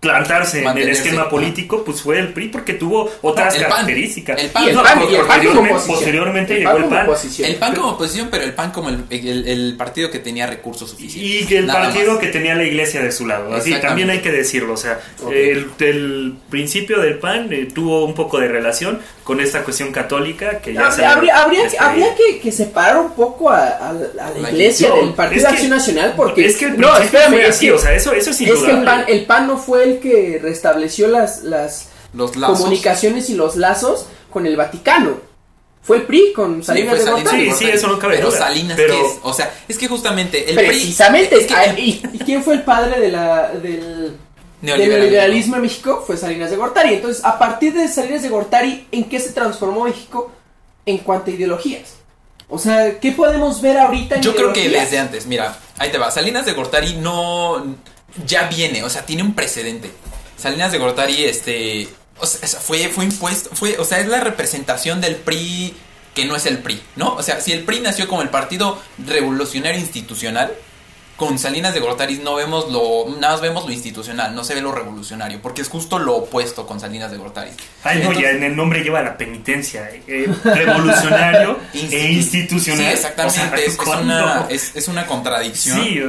plantarse en el esquema político pues fue el PRI porque tuvo otras El PAN. características. El PAN. Y el no, PAN, y el PAN como posteriormente, oposición. posteriormente El llegó el PAN. oposición. El PAN como oposición, pero el PAN como el, el- el partido que tenía recursos suficientes. Y el Nada partido más. que tenía la iglesia de su lado. Así también hay que decirlo. O sea, el, el principio del PAN eh, tuvo un poco de relación con esta cuestión católica que ya Habría, se habría, habría, este, habría que, que separar un poco a, a- a la La iglesia No, del Partido Acción Nacional porque es que el no, principio espérame, fue es que, o sea, eso, eso es es que el. PAN, el PAN no fue el que restableció las, las Los lazos. comunicaciones y los lazos con el Vaticano. Fue el PRI con Sí, Salinas fue de Salinas Gortari. Sí, eso no cabe Pero duda. Salinas, Pero- ¿qué es? O sea, es que justamente el Precisamente. PRI. Es que ah, el ¿y, quién fue el padre de la, del, del neoliberalismo. neoliberalismo en México? Fue Salinas de Gortari. Entonces, a partir de Salinas de Gortari, ¿en qué se transformó México en cuanto a ideologías? O sea, ¿qué podemos ver ahorita en Yo creo que desde antes, mira, ahí te va. Salinas de Gortari no. Ya viene, o sea, tiene un precedente. Salinas de Gortari, este. O sea, fue, fue impuesto. Fue, o sea, es la representación del PRI que no es el PRI, ¿no? O sea, si el PRI nació como el Partido Revolucionario Institucional, con Salinas de Gortari no vemos lo. Nada más vemos lo institucional, no se ve lo revolucionario, porque es justo lo opuesto con Salinas de Gortari. Ay, no, Entonces- ya en el nombre lleva la penitencia. eh, revolucionario Institu- e institucional. Sí, exactamente. O sea, es, una, es, es una contradicción. Sí, eh,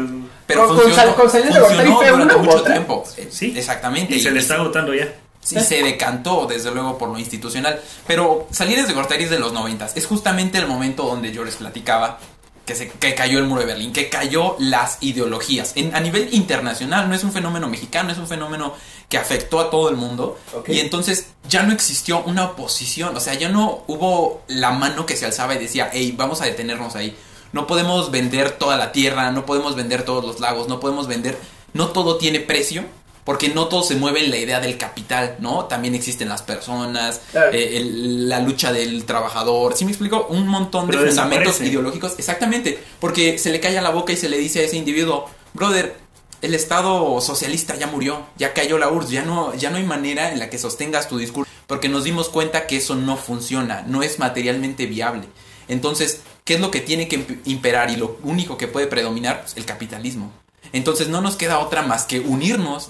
Pero Con- funcionó, Sal- con Salinas de funcionó Gortari fue durante mucho otra. tiempo. Sí. Exactamente. y se le está agotando ya. sí, se decantó, desde luego, por lo institucional. Pero Salinas de Gortari es de los noventas. Es justamente el momento donde yo les platicaba que, se, que cayó el muro de Berlín, que cayó las ideologías. En, a nivel internacional, no es un fenómeno mexicano, es un fenómeno que afectó a todo el mundo. Y entonces ya no existió una oposición, o sea, ya no hubo la mano que se alzaba y decía, hey, vamos a detenernos ahí. No podemos vender toda la tierra, no podemos vender todos los lagos, no podemos vender, no todo tiene precio, porque no todo se mueve en la idea del capital, ¿no? También existen las personas, Claro. eh, el- la lucha del trabajador, ¿sí me explico? Un montón de fundamentos ideológicos, exactamente, porque se le calla la boca y se le dice a ese individuo, brother, el Estado socialista ya murió, ya cayó la URSS, ya no, ya no hay manera en la que sostengas tu discurso, porque nos dimos cuenta que eso no funciona, no es materialmente viable. Entonces, ¿qué es lo que tiene que imp- imperar y lo único que puede predominar? Pues el capitalismo. Entonces no nos queda otra más que unirnos,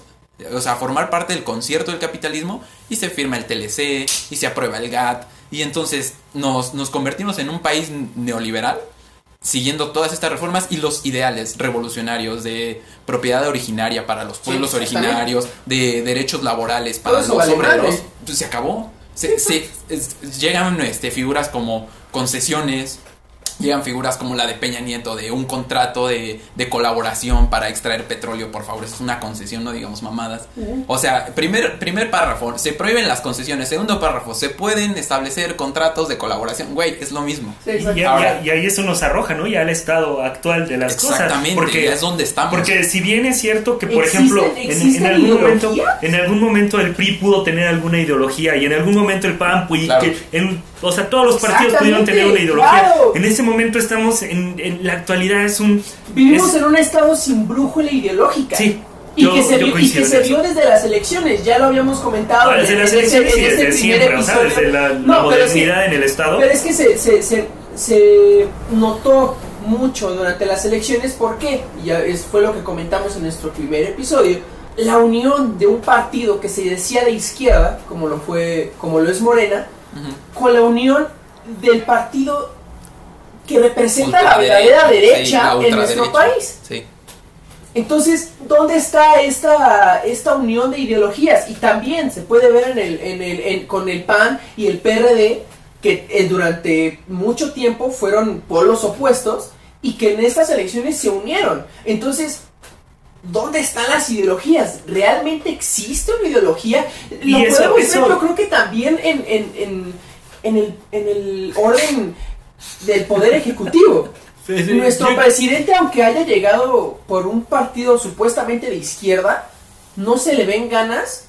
o sea, formar parte del concierto del capitalismo y se firma el TLC y se aprueba el GATT y entonces nos, nos convertimos en un país neoliberal siguiendo todas estas reformas y los ideales revolucionarios de propiedad originaria para los pueblos originarios, de derechos laborales para los vale obreros, madre. pues se acabó. Se, se- es- llegan este, figuras como concesiones, llegan figuras como la de Peña Nieto, de un contrato de, de colaboración para extraer petróleo, por favor, eso es una concesión, no digamos mamadas. O sea, primer, primer párrafo, se prohíben las concesiones, segundo párrafo, se pueden establecer contratos de colaboración, güey, es lo mismo. Sí, Y, Ahora- ahí eso nos arroja, ¿no? Ya al estado actual de las cosas. Exactamente, Porque, ya es donde estamos. porque si bien es cierto que, por ¿Existen- ejemplo, en, existen en algún momento, en algún momento el PRI pudo tener alguna ideología y en algún momento el PAN, pues, y Claro. que en- o sea, todos los partidos pudieron tener una ideología. claro. En ese momento estamos en, en la actualidad es un Vivimos es- en un estado sin brújula ideológica. Sí, Y yo- que se, vio, y que se vio desde las elecciones, ya lo habíamos comentado. desde en- las elecciones ese desde primer siempre, o sea, desde la, la No, pero es que- modernidad en el estado. Pero es que se, se, se, se notó mucho durante las elecciones, ¿por qué? Y ya es, fue lo que comentamos en nuestro primer episodio. La unión de un partido que se decía de izquierda, como lo fue, como lo es Morena, Con la unión del partido que representa la verdadera derecha en nuestro país. Sí. Entonces, ¿dónde está esta, esta unión de ideologías? Y también se puede ver en el, en el, en- con el PAN y el PRD, que eh, durante mucho tiempo fueron polos opuestos y que en estas elecciones se unieron. Entonces, ¿dónde están las ideologías? ¿Realmente existe una ideología? Lo Y eso- podemos eso- ver, yo creo que también en, en, en, en el, en el orden del poder ejecutivo. Nuestro presidente, aunque haya llegado por un partido supuestamente de izquierda, no se le ven ganas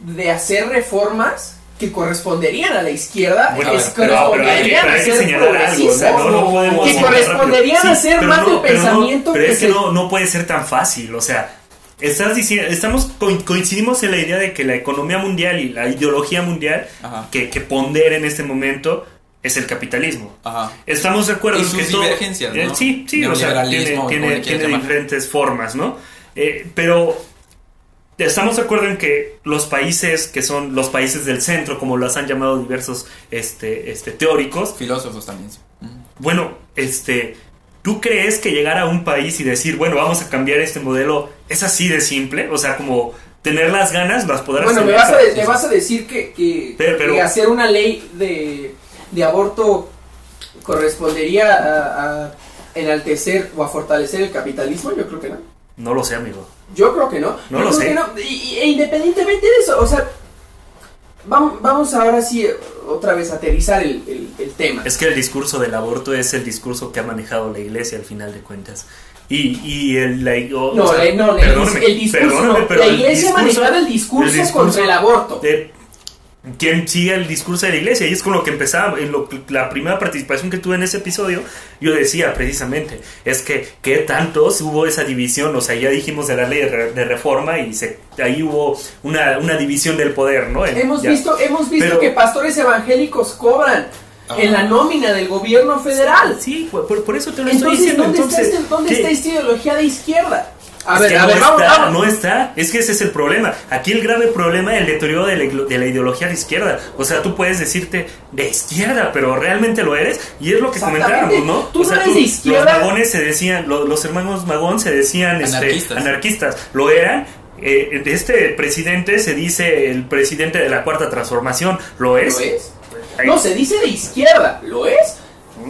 de hacer reformas que corresponderían a la izquierda, Bueno, que pero- pero corresponderían hay a que ser señalar algo, progresistas, ¿no? No podemos que corresponderían rápido. a ser pero más no, pero no, pensamiento pero que es que se- no, no puede ser tan fácil, o sea, estás diciendo, estamos co- coincidimos en la idea de que la economía mundial y la ideología mundial Ajá. que, que pondera en este momento es el capitalismo. Ajá. Estamos de acuerdo Y en sus que todo- divergencias, eh, ¿no? sí, sí, o sea, tiene, tiene- tiene diferentes formas, ¿no? Eh, pero estamos de acuerdo en que los países que son los países del centro, como los han llamado diversos este, este, teóricos, Filósofos también. bueno, este, ¿tú crees que llegar a un país y decir, bueno, vamos a cambiar este modelo es así de simple? O sea, como tener las ganas, las podrás Bueno, me vas a, de- me vas a decir que, que- Pero- pero- que hacer una ley de, de aborto correspondería a, a enaltecer o a fortalecer el capitalismo. Yo creo que no. No lo sé, amigo. Yo creo que no. No Yo lo creo sé. que no. Y- y- e independientemente de eso, o sea, vamos, vamos ahora sí eh, otra vez a aterrizar el, el- el tema. Es que el discurso del aborto es el discurso que ha manejado la iglesia al final de cuentas. Y, y el, la, No, o sea, le- no, el discurso, no. pero la iglesia ha manejado el discurso, el discurso contra el aborto. de quién sigue el discurso de la iglesia y es con lo que empezaba en lo, la primera participación que tuve en ese episodio yo decía precisamente es que que tantos hubo esa división o sea ya dijimos de la ley de, re- de reforma y se, ahí hubo una, una división del poder no En- Hemos ya. visto, hemos visto Pero- que pastores evangélicos cobran Ah. en la nómina del gobierno federal. sí por, por- por eso te lo estoy Entonces, diciendo ¿dónde, entonces está, este- ¿dónde ¿qué? está esta ideología de izquierda? A Es ver, que a no ver, está, vamos, vamos. no está. Es que ese es el problema. Aquí el grave problema es el deterioro de la, de la ideología de izquierda. O sea, tú puedes decirte de izquierda, pero realmente lo eres. Y es lo que comentábamos, ¿no? Tú o sea, no eres de izquierda. Los magones se decían, lo- los, hermanos magón se decían este, Anarquistas. Lo eran. Eh, este presidente se dice el presidente de la cuarta transformación. ¿Lo es? ¿Lo es? Ahí- No, se dice de izquierda. ¿Lo es?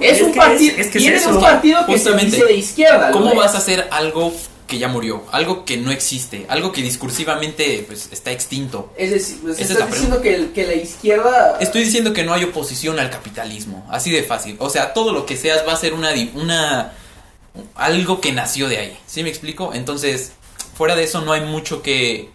Es, Es un partido. es- es que tiene un partido que Justamente. se dice de izquierda. ¿lo ¿Cómo es? vas a hacer algo que ya murió? Algo que no existe, algo que discursivamente pues, está extinto. Es decir, pues, es diciendo que, el- que la izquierda. Estoy diciendo que no hay oposición al capitalismo, así de fácil. O sea, todo lo que seas va a ser una, una algo que nació de ahí. ¿Sí me explico? Entonces, fuera de eso no hay mucho que,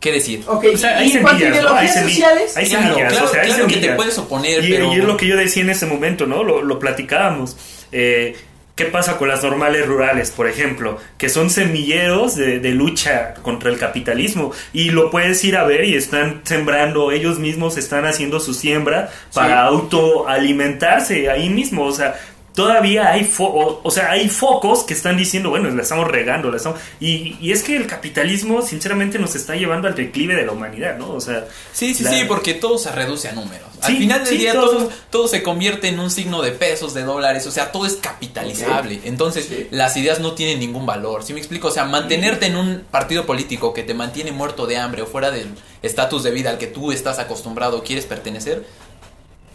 que decir. Ok, O sea, y hay semillas, ¿no? Hay sociales. Hay Claro, semillas, claro, o sea, hay claro que te puedes oponer, y, pero y es lo que yo decía en ese momento, ¿no? Lo, lo platicábamos. Eh, ¿Qué pasa con las normales rurales, por ejemplo? Que son semilleros de, de lucha contra el capitalismo. Y lo puedes ir a ver y están sembrando, ellos mismos están haciendo su siembra para autoalimentarse ahí mismo. O sea, todavía hay, fo- o, o sea, hay focos que están diciendo, bueno, la estamos regando, la estamos... Y, y es que el capitalismo, sinceramente, nos está llevando al declive de la humanidad, ¿no? O sea... Sí, sí, la- sí, porque todo se reduce a números. Al final del sí, día todo- todo, todo se convierte en un signo de pesos, de dólares, o sea, todo es capitalizable. Entonces, Sí. las ideas no tienen ningún valor. ¿Sí me explico? O sea, mantenerte en un partido político que te mantiene muerto de hambre o fuera del estatus de vida al que tú estás acostumbrado o quieres pertenecer,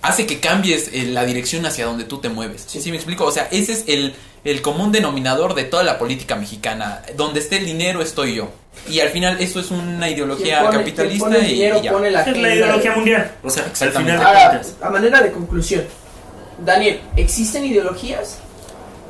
hace que cambies eh, la dirección hacia donde tú te mueves. ¿Sí, me explico? O sea, ese es el, el común denominador de toda la política mexicana. Donde esté el dinero estoy yo. Y al final eso es una ideología pone- capitalista pone y- dinero y ya. pone la Es la ideología mundial. O sea, al final Ahora, a manera de conclusión, Daniel, ¿existen ideologías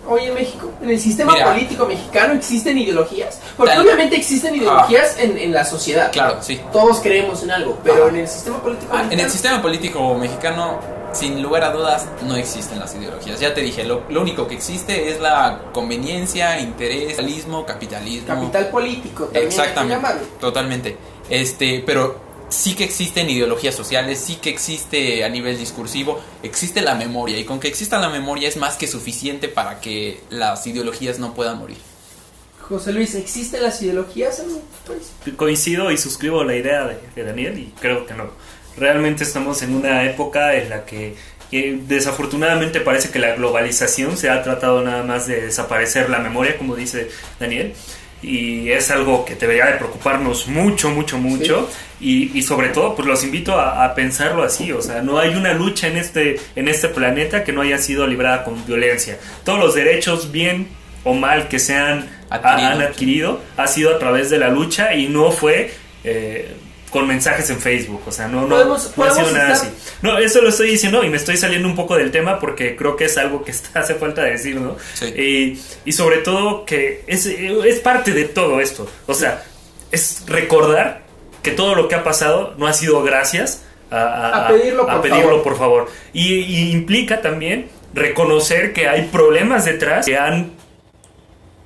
hoy en México? ¿En el sistema Mira. político mexicano existen ideologías? Porque Tal- obviamente existen ideologías en, en la sociedad. Claro, sí. Todos creemos en algo, pero en el sistema político Ah, en mexicano, el sistema político mexicano, sin lugar a dudas, no existen las ideologías. Ya te dije, lo, lo único que existe es la conveniencia, interés, capitalismo, capitalismo. capital político también hay que Exactamente, totalmente. Este, pero sí que existen ideologías sociales, sí que existe a nivel discursivo, existe la memoria y con que exista la memoria es más que suficiente para que las ideologías no puedan morir. José Luis, ¿existen las ideologías en país? Coincido y suscribo la idea de, de Daniel y creo que no. Realmente estamos en una época en la que, que desafortunadamente parece que la globalización se ha tratado nada más de desaparecer la memoria, como dice Daniel. Y es algo que debería de preocuparnos mucho, mucho, mucho. Y, y sobre todo, pues los invito a, a pensarlo así. O sea, no hay una lucha en este, en este planeta que no haya sido librada con violencia. Todos los derechos, bien o mal que se han Adquirido. han adquirido ha sido a través de la lucha y no fue eh, con mensajes en Facebook. O sea, no, no, Podemos- no ha sido nada estar- así. No, eso lo estoy diciendo y me estoy saliendo un poco del tema porque creo que es algo que está, hace falta decir, ¿no? Sí. Y, y sobre todo que es, es parte de todo esto. O sea, es recordar que todo lo que ha pasado no ha sido gracias a, A pedirlo, por pedirlo, favor. por favor. Y, y implica también reconocer que hay problemas detrás que han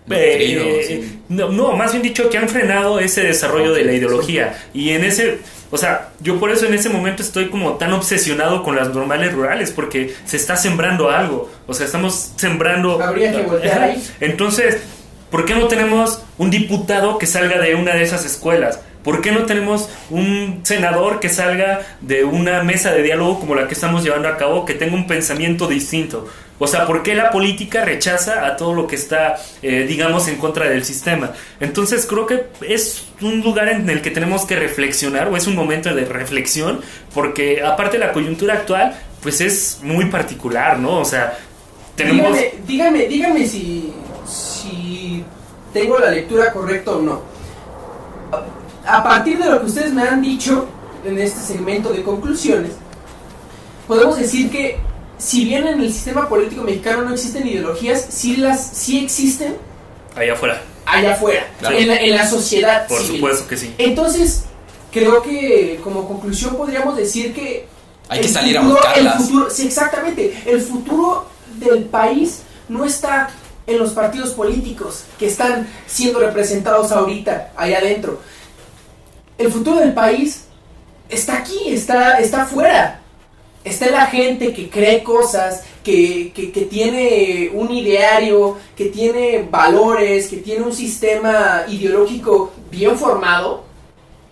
eh, sí. no, no, más bien dicho que han frenado ese desarrollo de la ideología. Y en ese, o sea, yo por eso en ese momento estoy como tan obsesionado con las normales rurales, porque se está sembrando algo. O sea, estamos sembrando... Habría que voltear ahí. Entonces, ¿por qué no tenemos un diputado que salga de una de esas escuelas? ¿Por qué no tenemos un senador que salga de una mesa de diálogo como la que estamos llevando a cabo, que tenga un pensamiento distinto? O sea, ¿por qué la política rechaza a todo lo que está, eh, digamos, en contra del sistema? Entonces creo que es un lugar en el que tenemos que reflexionar, o es un momento de reflexión, porque aparte la coyuntura actual, pues es muy particular, ¿no? O sea, tenemos... Dígame, dígame, dígame si, si tengo la lectura correcta o no. A, a partir de lo que ustedes me han dicho en este segmento de conclusiones, podemos decir que si bien en el sistema político mexicano no existen ideologías, sí, las, sí existen Allá afuera, allá afuera, Claro. en, la, en la sociedad por civil. supuesto que sí. Entonces, creo que como conclusión podríamos decir que Hay que salir a futuro- buscarlas. El futuro, sí, exactamente. El futuro del país no está en los partidos políticos que están siendo representados ahorita, allá adentro. El futuro del país está aquí, está, está afuera. Está la gente que cree cosas, que, que, que tiene un ideario, que tiene valores, que tiene un sistema ideológico bien formado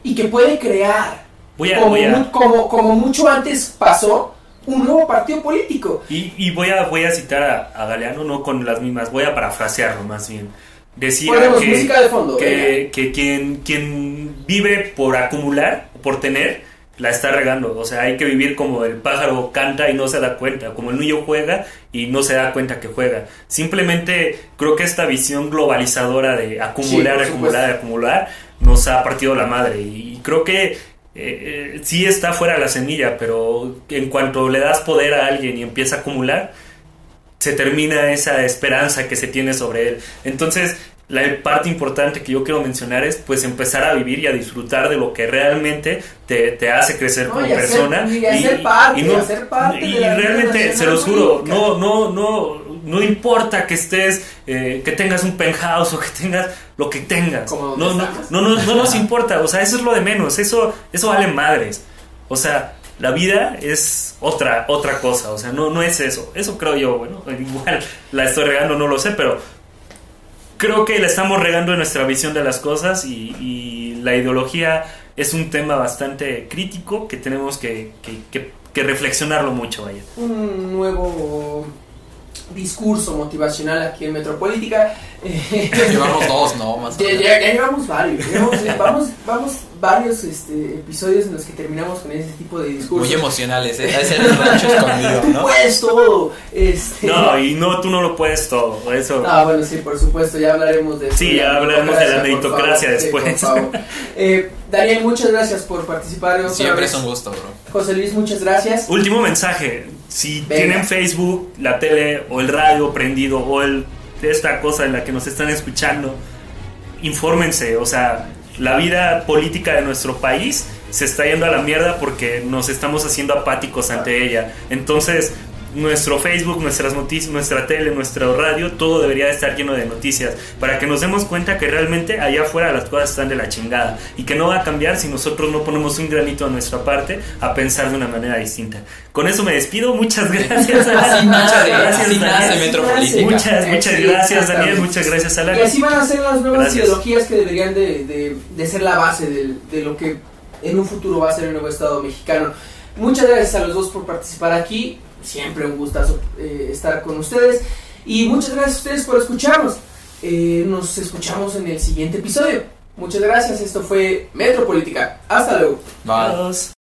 y que puede crear Voy a, como, voy a- mu- como, como mucho antes pasó, un nuevo partido político. Y, y voy, a, voy a citar a, a Galeano, no con las mismas, voy a parafrasearlo más bien. Decía que, música de fondo. venga. que, que quien, quien vive por acumular, por tener, la está regando. O sea, hay que vivir como el pájaro canta y no se da cuenta, como el niño juega y no se da cuenta que juega. Simplemente creo que esta visión globalizadora de acumular, acumular, acumular, nos ha partido la madre. Y creo que eh, eh, sí está fuera la semilla, pero en cuanto le das poder a alguien y empieza a acumular, se termina esa esperanza que se tiene sobre él. Entonces, la parte importante que yo quiero mencionar es pues empezar a vivir y a disfrutar de lo que realmente te, te hace crecer No, como y hacer- persona. y hacer parte, no- hacer parte y de realmente, se los juro, no, no, no, no importa que estés, eh, que tengas un penthouse o que tengas lo que tengas. Como No, no, estamos. no, no, no nos importa, o sea, eso es lo de menos, eso, eso vale madres. O sea, la vida es otra, otra cosa, o sea, no, no es eso. Eso creo yo, bueno, igual la estoy regando, no lo sé, pero creo que la estamos regando en nuestra visión de las cosas y, la ideología es un tema bastante crítico que tenemos que, que, que- que reflexionarlo mucho, vaya. un nuevo discurso motivacional aquí en Metropolítica. Eh, Llevamos dos, ¿no? Más ya, ya- ya llevamos varios, llevamos, vamos, vamos varios este, episodios en los que terminamos con ese tipo de discursos. Muy emocionales, ¿eh? Es el rancho escondido, Tú ¿no? puedes todo. Este, No, y no, tú no lo puedes todo, eso. Ah, bueno, sí, por supuesto, ya hablaremos de Sí, ya hablaremos de la meritocracia sí, después. Eh, Daniel, muchas gracias por participar. Siempre vez. es un gusto, bro. José Luis, muchas gracias. Último mensaje, si Venga. tienen Facebook, la tele o el radio prendido o el, esta cosa en la que nos están escuchando, infórmense, o sea, la vida política de nuestro país se está yendo a la mierda porque nos estamos haciendo apáticos ante ella. Entonces, nuestro Facebook, nuestras noticias, nuestra tele, nuestro radio, todo debería de estar lleno de noticias para que nos demos cuenta que realmente allá afuera las cosas están de la chingada y que no va a cambiar si nosotros no ponemos un granito a nuestra parte a pensar de una manera distinta. Con eso me despido, muchas gracias. Así nace, gracias, así nace Daniel. Metropolítica. Muchas, muchas Sí, gracias. Daniel, muchas gracias Alan. Y así van a ser las nuevas Gracias. ideologías que deberían de, de- de ser la base del- de, lo que en un futuro va a ser el nuevo Estado mexicano. Muchas gracias a los dos por participar aquí. Siempre un gustazo eh, estar con ustedes. Y muchas gracias a ustedes por escucharnos. Eh, nos escuchamos en el siguiente episodio. Muchas gracias. Esto fue Metropolítica. Hasta luego. Bye. Adiós.